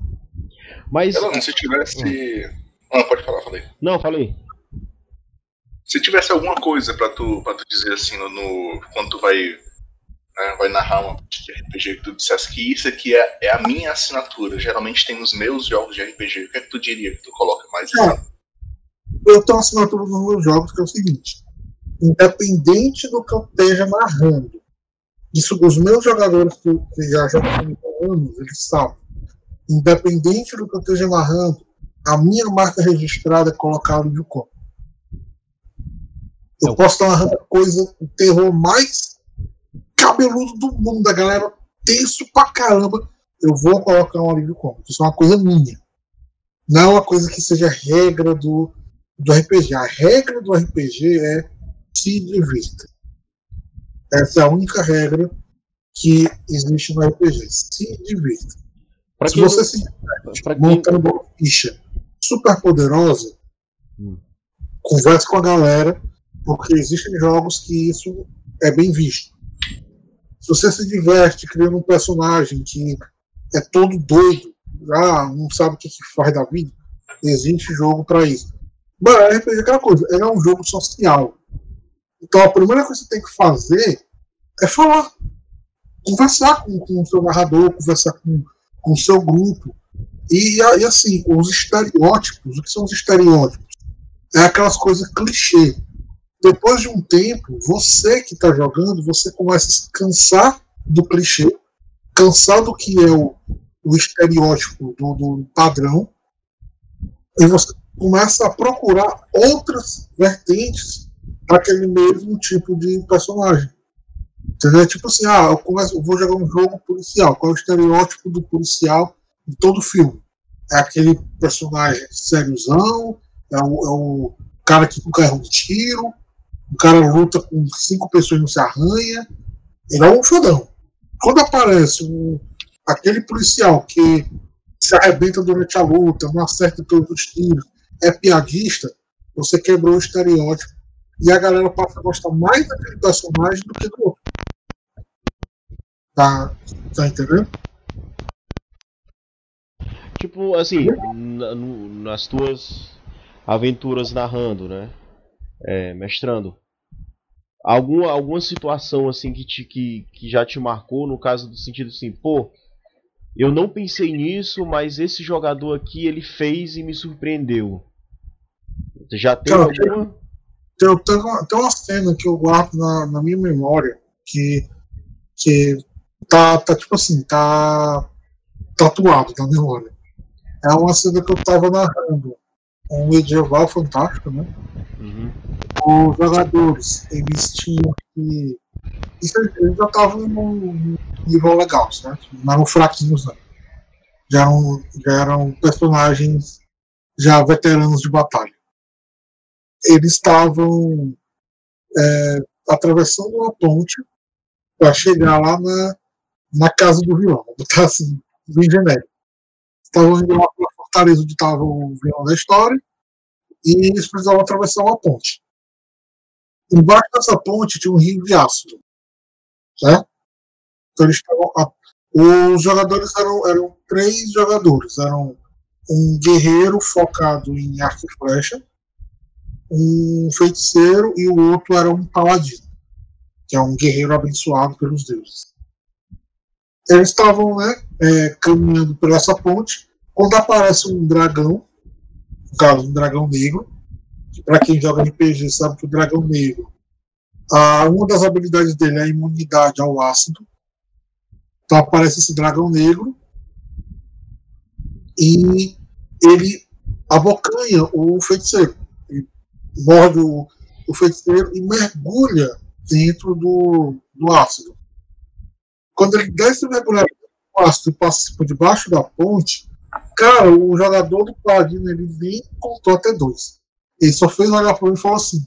Mas. Se tivesse. Ah, pode falar, falei. Não, falei. Se tivesse alguma coisa pra tu, pra tu dizer assim, no, no quando tu vai, né, vai narrar uma de RPG que tu dissesse que isso aqui é, é a minha assinatura, geralmente tem nos meus jogos de RPG, o que é que tu diria que tu coloca mais? É, eu tenho uma assinatura nos meus jogos que é o seguinte: independente do que eu esteja narrando, isso os meus jogadores que, que já jogam há anos, eles sabem independente do que eu esteja narrando, a minha marca registrada é colocar de copo. Eu posso estar narrando coisa, o terror mais cabeludo do mundo, da galera tenso pra caramba. eu vou colocar um alívio cômico. Isso é uma coisa minha. Não é uma coisa que seja regra do, do RPG. A regra do RPG é se divirta. Essa é a única regra que existe no RPG. Se divirta. Pra se você se diverte montando uma ficha super poderosa, hum. converse com a galera, porque existem jogos que isso é bem visto. Se você se diverte criando um personagem que é todo doido, ah, não sabe o que, que faz da vida, existe jogo para isso. Mas RPG é aquela coisa, é um jogo social. Então a primeira coisa que você tem que fazer é falar. Conversar com, com o seu narrador, conversar com, com o seu grupo. E, e assim, os estereótipos, o que são os estereótipos? É aquelas coisas clichê depois de um tempo, você que está jogando, você começa a se cansar do clichê, cansar do que é o, o estereótipo do, do padrão, e você começa a procurar outras vertentes daquele mesmo tipo de personagem. Entendeu? Tipo assim, ah, eu, começo, eu vou jogar um jogo policial. Qual é o estereótipo do policial em todo filme? É aquele personagem sériozão, é o, é o cara que nunca erra um tiro, o cara luta com cinco pessoas e não se arranha. Ele é um fodão. Quando aparece um, aquele policial que se arrebenta durante a luta, não acerta todos os tiros, é piadista, você quebrou o estereótipo. E a galera passa a gostar mais daquele personagem do que do outro. Tá, tá entendendo? Tipo, assim, nas tuas aventuras narrando, né? É, mestrando, alguma, alguma situação assim que, te, que, que já te marcou, no caso do sentido assim, pô, eu não pensei nisso, mas esse jogador aqui ele fez e me surpreendeu. Já tem alguma? Tem, tem, uma, tem uma cena que eu guardo na, na minha memória que, que tá, tá tipo assim, tá tatuado na memória. É uma cena que eu tava narrando um medieval fantástico, né? Uhum os jogadores, eles tinham que. Eles já estavam num nível legal, certo? Não eram fraquinhos, não. Já eram, já eram personagens já veteranos de batalha. Eles estavam é, atravessando uma ponte para chegar lá na, na casa do vilão. Vou botar assim, bem genérico. Estavam indo lá para a fortaleza onde estava o vilão da história e eles precisavam atravessar uma ponte. Embaixo dessa ponte tinha um rio de ácido. Né? Então eles estavam. Os jogadores eram, eram três jogadores. Eram um guerreiro focado em arco e flecha, um feiticeiro e o outro era um paladino, que é um guerreiro abençoado pelos deuses. Eles estavam né, é, caminhando por essa ponte quando aparece um dragão, no caso, um dragão negro, para quem joga RPG sabe que o dragão negro, ah, uma das habilidades dele é a imunidade ao ácido. Então aparece esse dragão negro e ele abocanha o feiticeiro. Morde o, o feiticeiro e mergulha dentro do, do ácido. Quando ele desce mergulhado no ácido e passa por debaixo da ponte, cara, o jogador do Paladino ele nem contou até dois. Ele só fez olhar para mim e falou assim: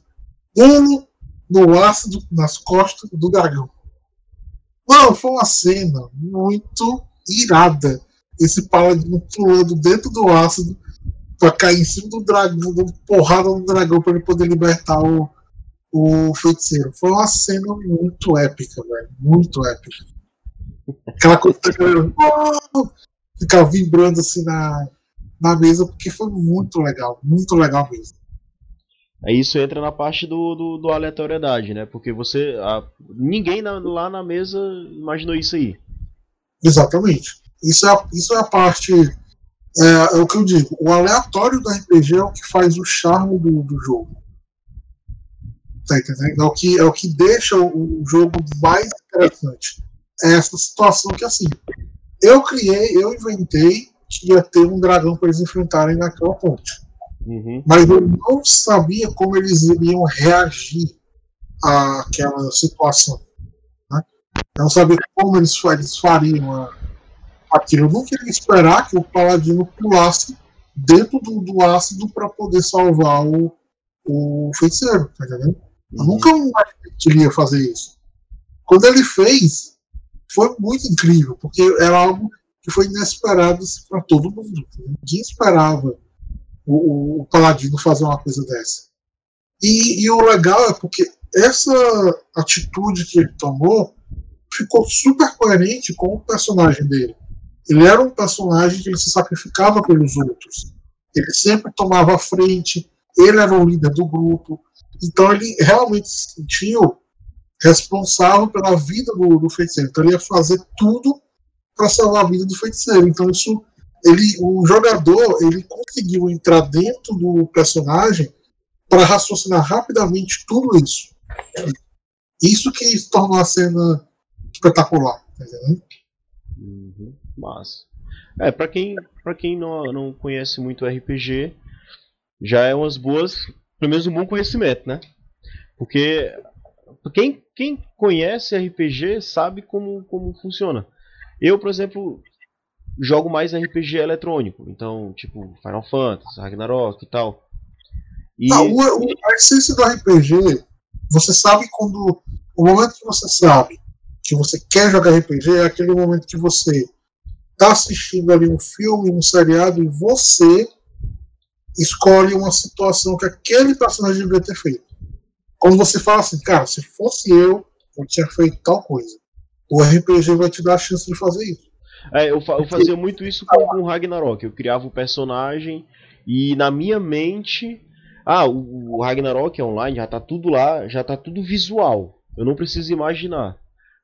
Ele no ácido nas costas do dragão. Mano, foi uma cena muito irada. Esse paladino pulando dentro do ácido pra cair em cima do dragão, dando porrada no dragão pra ele poder libertar o, o feiticeiro. Foi uma cena muito épica, velho. Muito épica. Aquela coisa da galera ficar vibrando assim na, na mesa, porque foi muito legal. Muito legal mesmo. Aí isso entra na parte do, do, do aleatoriedade, né? Porque você. A, ninguém na, lá na mesa imaginou isso aí. Exatamente. Isso é, isso é a parte. É, é, o que eu digo. O aleatório do RPG é o que faz o charme do, do jogo. Tá entendendo? É o que, é o que deixa o, o jogo mais interessante. É essa situação que assim. Eu criei, eu inventei que ia ter um dragão para eles enfrentarem naquela ponte. Uhum. Mas eu não sabia como eles iriam reagir àquela situação. Né? Eu não sabia como eles, eles fariam a, aquilo. Não queria esperar que o paladino pulasse dentro do, do ácido para poder salvar o, o feiticeiro, tá entendendo? Eu uhum. nunca queria fazer isso. Quando ele fez, foi muito incrível, porque era algo que foi inesperado para todo mundo. Ninguém esperava o, o, Paladino fazer uma coisa dessa. E, e, o legal é porque essa atitude que ele tomou ficou super coerente com o personagem dele. Ele era um personagem que ele se sacrificava pelos outros. Ele sempre tomava a frente, ele era o líder do grupo. Então ele realmente se sentiu responsável pela vida do, do feiticeiro. Então ele ia fazer tudo para salvar a vida do feiticeiro. Então isso, ele, o jogador, ele conseguiu entrar dentro do personagem para raciocinar rapidamente tudo isso. Isso que tornou a cena espetacular. Tá massa. É, para quem, pra quem não, não conhece muito RPG, já é umas boas, pelo menos um bom conhecimento, né? Porque quem, quem conhece RPG sabe como, como funciona. Eu, por exemplo, jogo mais RPG eletrônico, então, tipo, Final Fantasy, Ragnarok e tal. E... Não, o, o, a essência do RPG, você sabe quando. O momento que você sabe que você quer jogar RPG é aquele momento que você está assistindo ali um filme, um seriado, e você escolhe uma situação que aquele personagem deveria ter feito. Quando você fala assim, cara, se fosse eu, eu tinha feito tal coisa. O RPG vai te dar a chance de fazer isso. É, eu, fa eu fazia muito isso com, com Ragnarok. Eu criava o um personagem e na minha mente. Ah, o, o Ragnarok é online, já tá tudo lá, já tá tudo visual. Eu não preciso imaginar.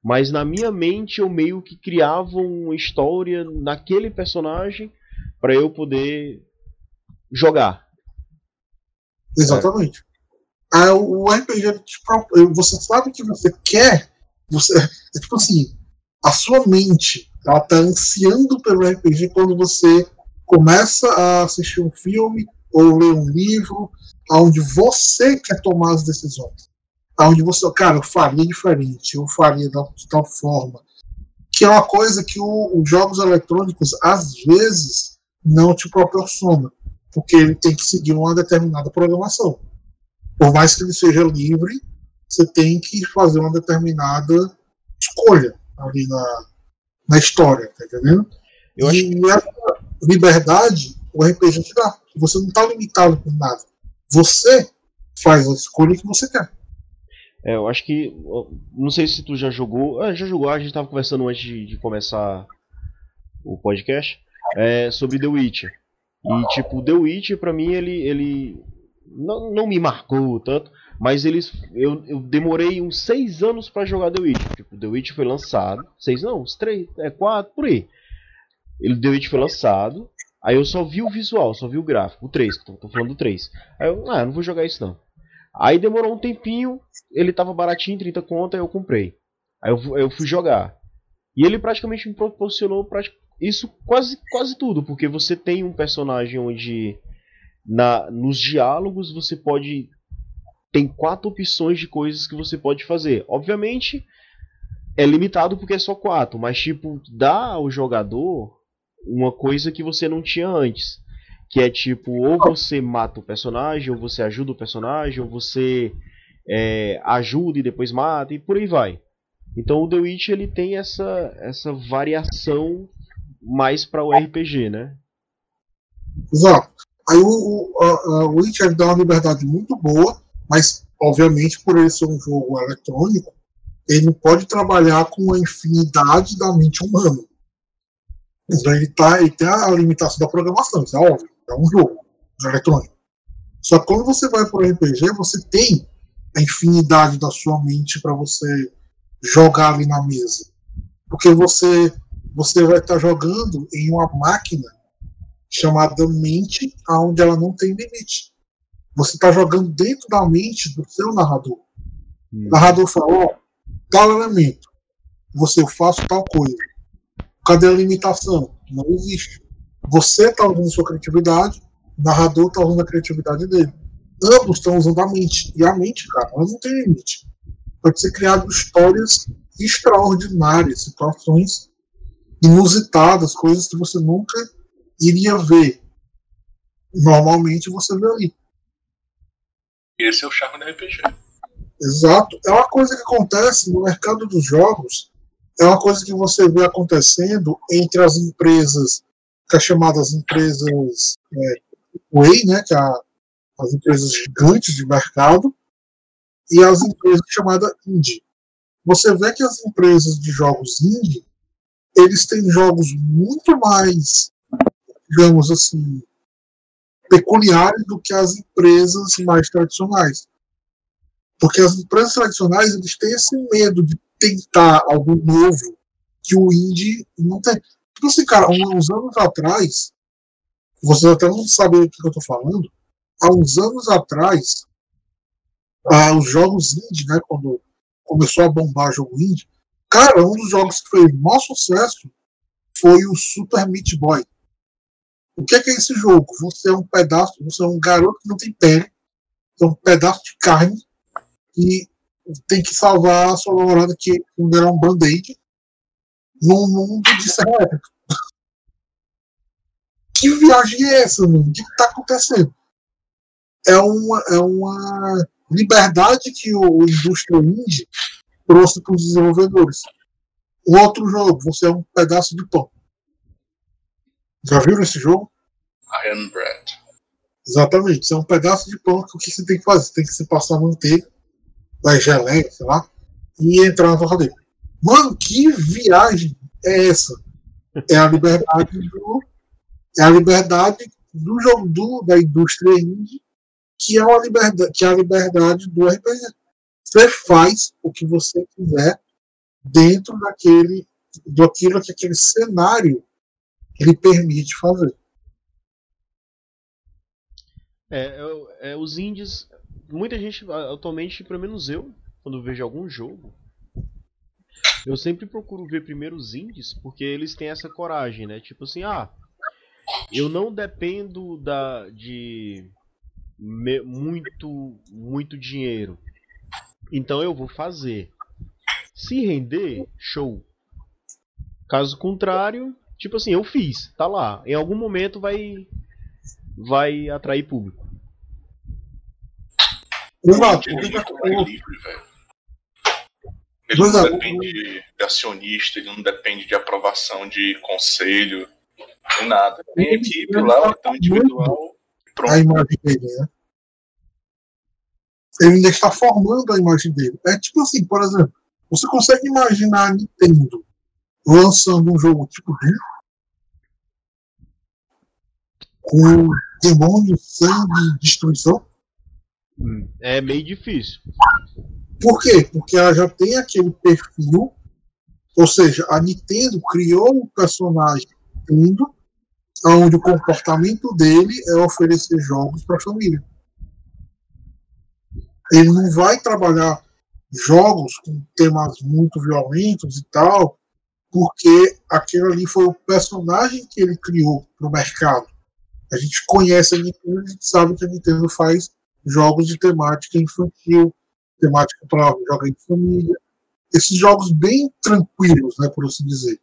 Mas na minha mente eu meio que criava uma história naquele personagem para eu poder jogar. Exatamente. É. o RPG, você sabe que você quer, você, é tipo assim, a sua mente, ela tá ansiando pelo RPG quando você começa a assistir um filme ou ler um livro, onde você quer tomar as decisões. Onde você, cara, eu faria diferente, eu faria de tal forma. Que é uma coisa que o, os jogos eletrônicos, às vezes, não te proporcionam porque ele tem que seguir uma determinada programação. Por mais que ele seja livre, você tem que fazer uma determinada escolha ali na, na história, tá entendendo? Eu e acho... essa liberdade o RPG te dá. Você não está limitado por nada. Você faz a escolha que você quer. É, eu acho que. Não sei se tu já jogou. Ah, já jogou, a gente estava conversando antes de, de começar o podcast. É, sobre The Witcher. E tipo, The Witcher pra mim ele, ele não, não me marcou tanto, mas eles eu, eu demorei uns seis anos para jogar The Witcher. Tipo, The Witcher foi lançado, seis não, uns três, é quatro, por aí. Ele The Witcher foi lançado, aí eu só vi o visual, só vi o gráfico, o 3, tô, tô falando do 3. Aí eu, ah, não vou jogar isso não. Aí demorou um tempinho, ele tava baratinho, 30 conto, aí eu comprei. Aí eu, eu fui jogar. E ele praticamente me proporcionou isso quase, quase tudo, porque você tem um personagem onde na, nos diálogos você pode. Tem quatro opções de coisas que você pode fazer. Obviamente é limitado porque é só quatro, mas tipo, dá ao jogador uma coisa que você não tinha antes. Que é tipo, ou você mata o personagem, ou você ajuda o personagem, ou você é, ajuda e depois mata, e por aí vai. Então o The Witch ele tem essa, essa variação mais para o RPG, né? Exato. Aí o, o, a, o Witcher dá uma liberdade muito boa, mas obviamente por ele ser um jogo eletrônico, ele pode trabalhar com a infinidade da mente humana. Então ele, tá, ele tem a limitação da programação, isso é óbvio, é um jogo eletrônico. Só que quando você vai para o RPG, você tem a infinidade da sua mente para você jogar ali na mesa. Porque você você vai estar jogando em uma máquina chamada mente, onde ela não tem limite. Você está jogando dentro da mente do seu narrador. Hum. O narrador fala, ó, tal elemento, você faz tal coisa. Cadê a limitação? Não existe. Você está usando sua criatividade, o narrador está usando a criatividade dele. Ambos estão usando a mente. E a mente, cara, ela não tem limite. Pode ser criado histórias extraordinárias, situações inusitadas, coisas que você nunca iria ver. Normalmente você vê ali. Esse é o charme do RPG. Exato. É uma coisa que acontece no mercado dos jogos, é uma coisa que você vê acontecendo entre as empresas, é chamadas empresas é, Way, né, que é a, as empresas gigantes de mercado, e as empresas chamadas indie. Você vê que as empresas de jogos indie, eles têm jogos muito mais, digamos assim, peculiares do que as empresas mais tradicionais. Porque as empresas tradicionais eles têm esse medo de tentar algo novo que o indie não tem. Tipo assim, cara, uns anos atrás, vocês até não sabem o que eu estou falando, há uns anos atrás, ah, os jogos indie, né, quando começou a bombar jogo indie, cara, um dos jogos que fez maior sucesso foi o Super Meat Boy. O que é, que é esse jogo? Você é um pedaço, você é um garoto que não tem pele, é um pedaço de carne e tem que salvar a sua namorada que era um band-aid num mundo de serra Que viagem é essa, mano? O que está acontecendo? É uma, é uma liberdade que o, o indústria indie trouxe para os desenvolvedores. O outro jogo, você é um pedaço de pão. Já viram esse jogo? Iron Bread. Exatamente. Isso é um pedaço de pão que o que você tem que fazer? Você tem que se passar manteiga, da geleia, sei lá, e entrar na torradeira. Mano, que viagem é essa? É a liberdade do. É a liberdade do jogo do, da indústria indie, que é, uma liberdade, que é a liberdade do RPG. Você faz o que você quiser dentro daquele, daquilo que aquele cenário lhe permite fazer. É, é, é, os indies. Muita gente, atualmente, pelo menos eu, quando vejo algum jogo, eu sempre procuro ver primeiro os indies, porque eles têm essa coragem, né? Tipo assim, ah, eu não dependo da de me, muito muito dinheiro. Então eu vou fazer. Se render, show. Caso contrário, tipo assim, eu fiz, tá lá. Em algum momento vai vai atrair público. Exato. É livre, velho. Ele não depende de acionista, ele não depende de aprovação de conselho, nem nada. Tem equipe lá, então individual, pronto. A imagem dele, né? Ele ainda está formando a imagem dele. É tipo assim, por exemplo, você consegue imaginar a Nintendo lançando um jogo tipo com demônio, sangue, destruição? Hum, é meio difícil. Por quê? Porque ela já tem aquele perfil, ou seja, a Nintendo criou um personagem Nintendo, onde o comportamento dele é oferecer jogos para a família. Ele não vai trabalhar jogos com temas muito violentos e tal, porque aquele ali foi o personagem que ele criou para o mercado. A gente conhece a Nintendo, a gente sabe que a Nintendo faz jogos de temática infantil, temática para jogar em família. Esses jogos bem tranquilos, né, por assim dizer.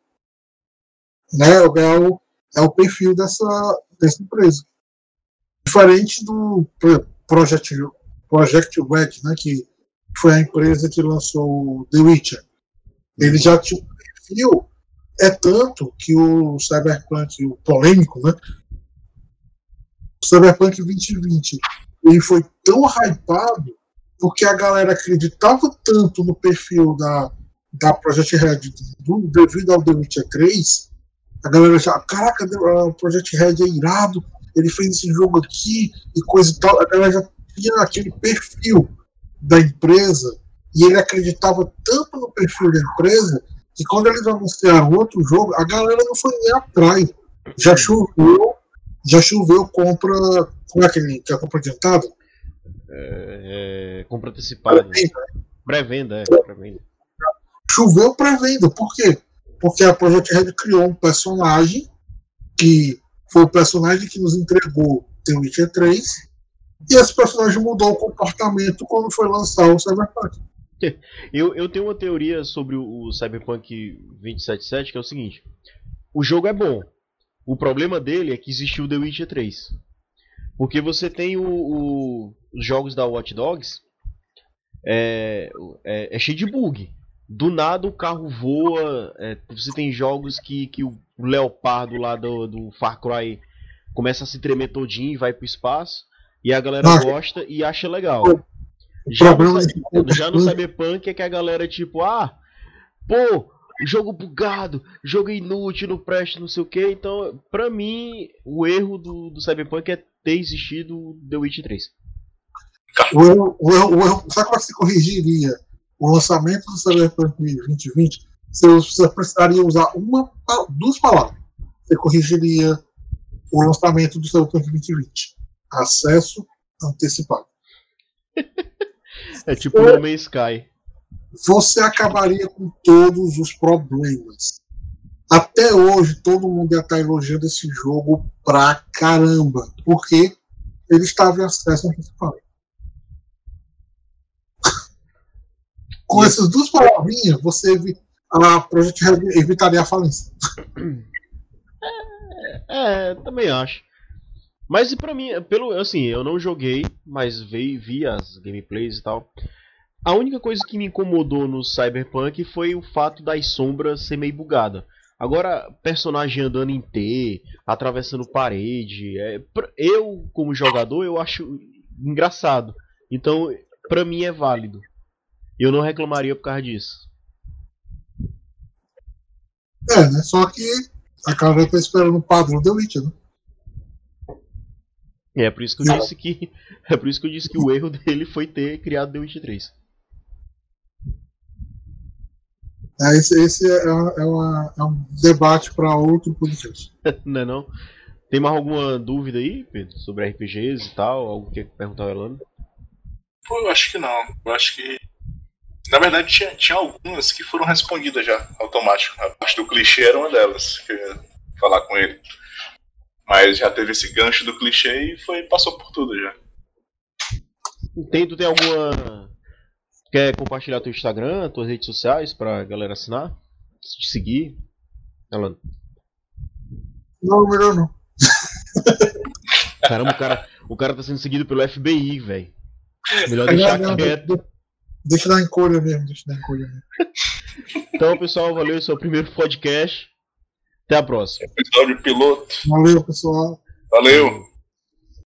Né, é, o, é o perfil dessa, dessa empresa. Diferente do Project, Project Red, né, que foi a empresa que lançou The Witcher. Ele já tinha um perfil, é tanto que o Cyberpunk, o polêmico, né, Cyberpunk 2020 ele foi tão hypado porque a galera acreditava tanto no perfil da, da Project Red do, devido ao The Witcher 3, a galera já, caraca, o Project Red é irado, ele fez esse jogo aqui e coisa e tal, a galera já tinha aquele perfil da empresa e ele acreditava tanto no perfil da empresa que quando eles anunciaram outro jogo, a galera não foi nem atrás. Já choveu já choveu compra. Como é que, que é a compra adiantada? É, é, compra antecipada. Pré-venda, é. Pré-venda. Choveu pré-venda. Por quê? Porque a Project Red criou um personagem que foi o personagem que nos entregou The Witcher 3 e esse personagem mudou o comportamento quando foi lançar o Cyberpunk. [LAUGHS] Eu, eu tenho uma teoria sobre o Cyberpunk 2077 que é o seguinte: O jogo é bom. O problema dele é que existiu o The Witcher 3. Porque você tem o, o, os jogos da Watch Dogs, é, é, é, cheio de bug. Do nada o carro voa. É, você tem jogos que, que o leopardo lá do, do Far Cry começa a se tremer todinho e vai pro espaço. E a galera Nossa. gosta e acha legal. Já no, já no Cyberpunk é que a galera tipo, ah, pô, jogo bugado, jogo inútil, não presta, não sei o que. Então, pra mim, o erro do, do Cyberpunk é ter existido The Witch 3. O erro, o erro, o erro, sabe como é que se corrigiria o lançamento do Cyberpunk 2020? Você, você precisaria usar uma, duas palavras. Você corrigiria o lançamento do Cyberpunk 2020. Acesso antecipado. é tipo Man's Sky você acabaria com todos os problemas. Até hoje, todo mundo ia estar elogiando esse jogo pra caramba, porque ele estava em acesso principal. [LAUGHS] com essas duas palavrinhas, você a Project evitaria a falência. É, é, também acho. Mas e para mim, pelo assim, eu não joguei, mas vi, vi as gameplays e tal. A única coisa que me incomodou no Cyberpunk foi o fato das sombras ser meio bugada. Agora, personagem andando em T, atravessando parede, é, eu como jogador eu acho engraçado. Então, pra mim é válido. Eu não reclamaria por causa disso. É, né? Só que a cara tá esperando o padrão The Witcher, né? É, por isso que eu disse que [LAUGHS] é por isso que eu disse que o erro dele foi ter criado The Witcher 3. É, esse, esse é, é, uma, é, um debate para outro podcast. [LAUGHS] não é não? Tem mais alguma dúvida aí, Pedro, sobre RPGs e tal? Algo que perguntar Elano? Pô, eu acho que não. Eu acho que. Na verdade, tinha, tinha algumas que foram respondidas já, automático. A parte do clichê era uma delas, que eu ia falar com ele. Mas já teve esse gancho do clichê e foi, passou por tudo já. Tu tem alguma Quer compartilhar teu Instagram, tuas redes sociais pra galera assinar? Te seguir? Ela... Não, melhor não. Caramba, o cara, o cara tá sendo seguido pelo FBI, velho. Melhor deixar não, não, quieto. Deixa dar encolha mesmo, deixa dar encolha mesmo. Então, pessoal, valeu. Esse é o primeiro podcast. Até a próxima. Episódio piloto. Valeu, pessoal. Valeu.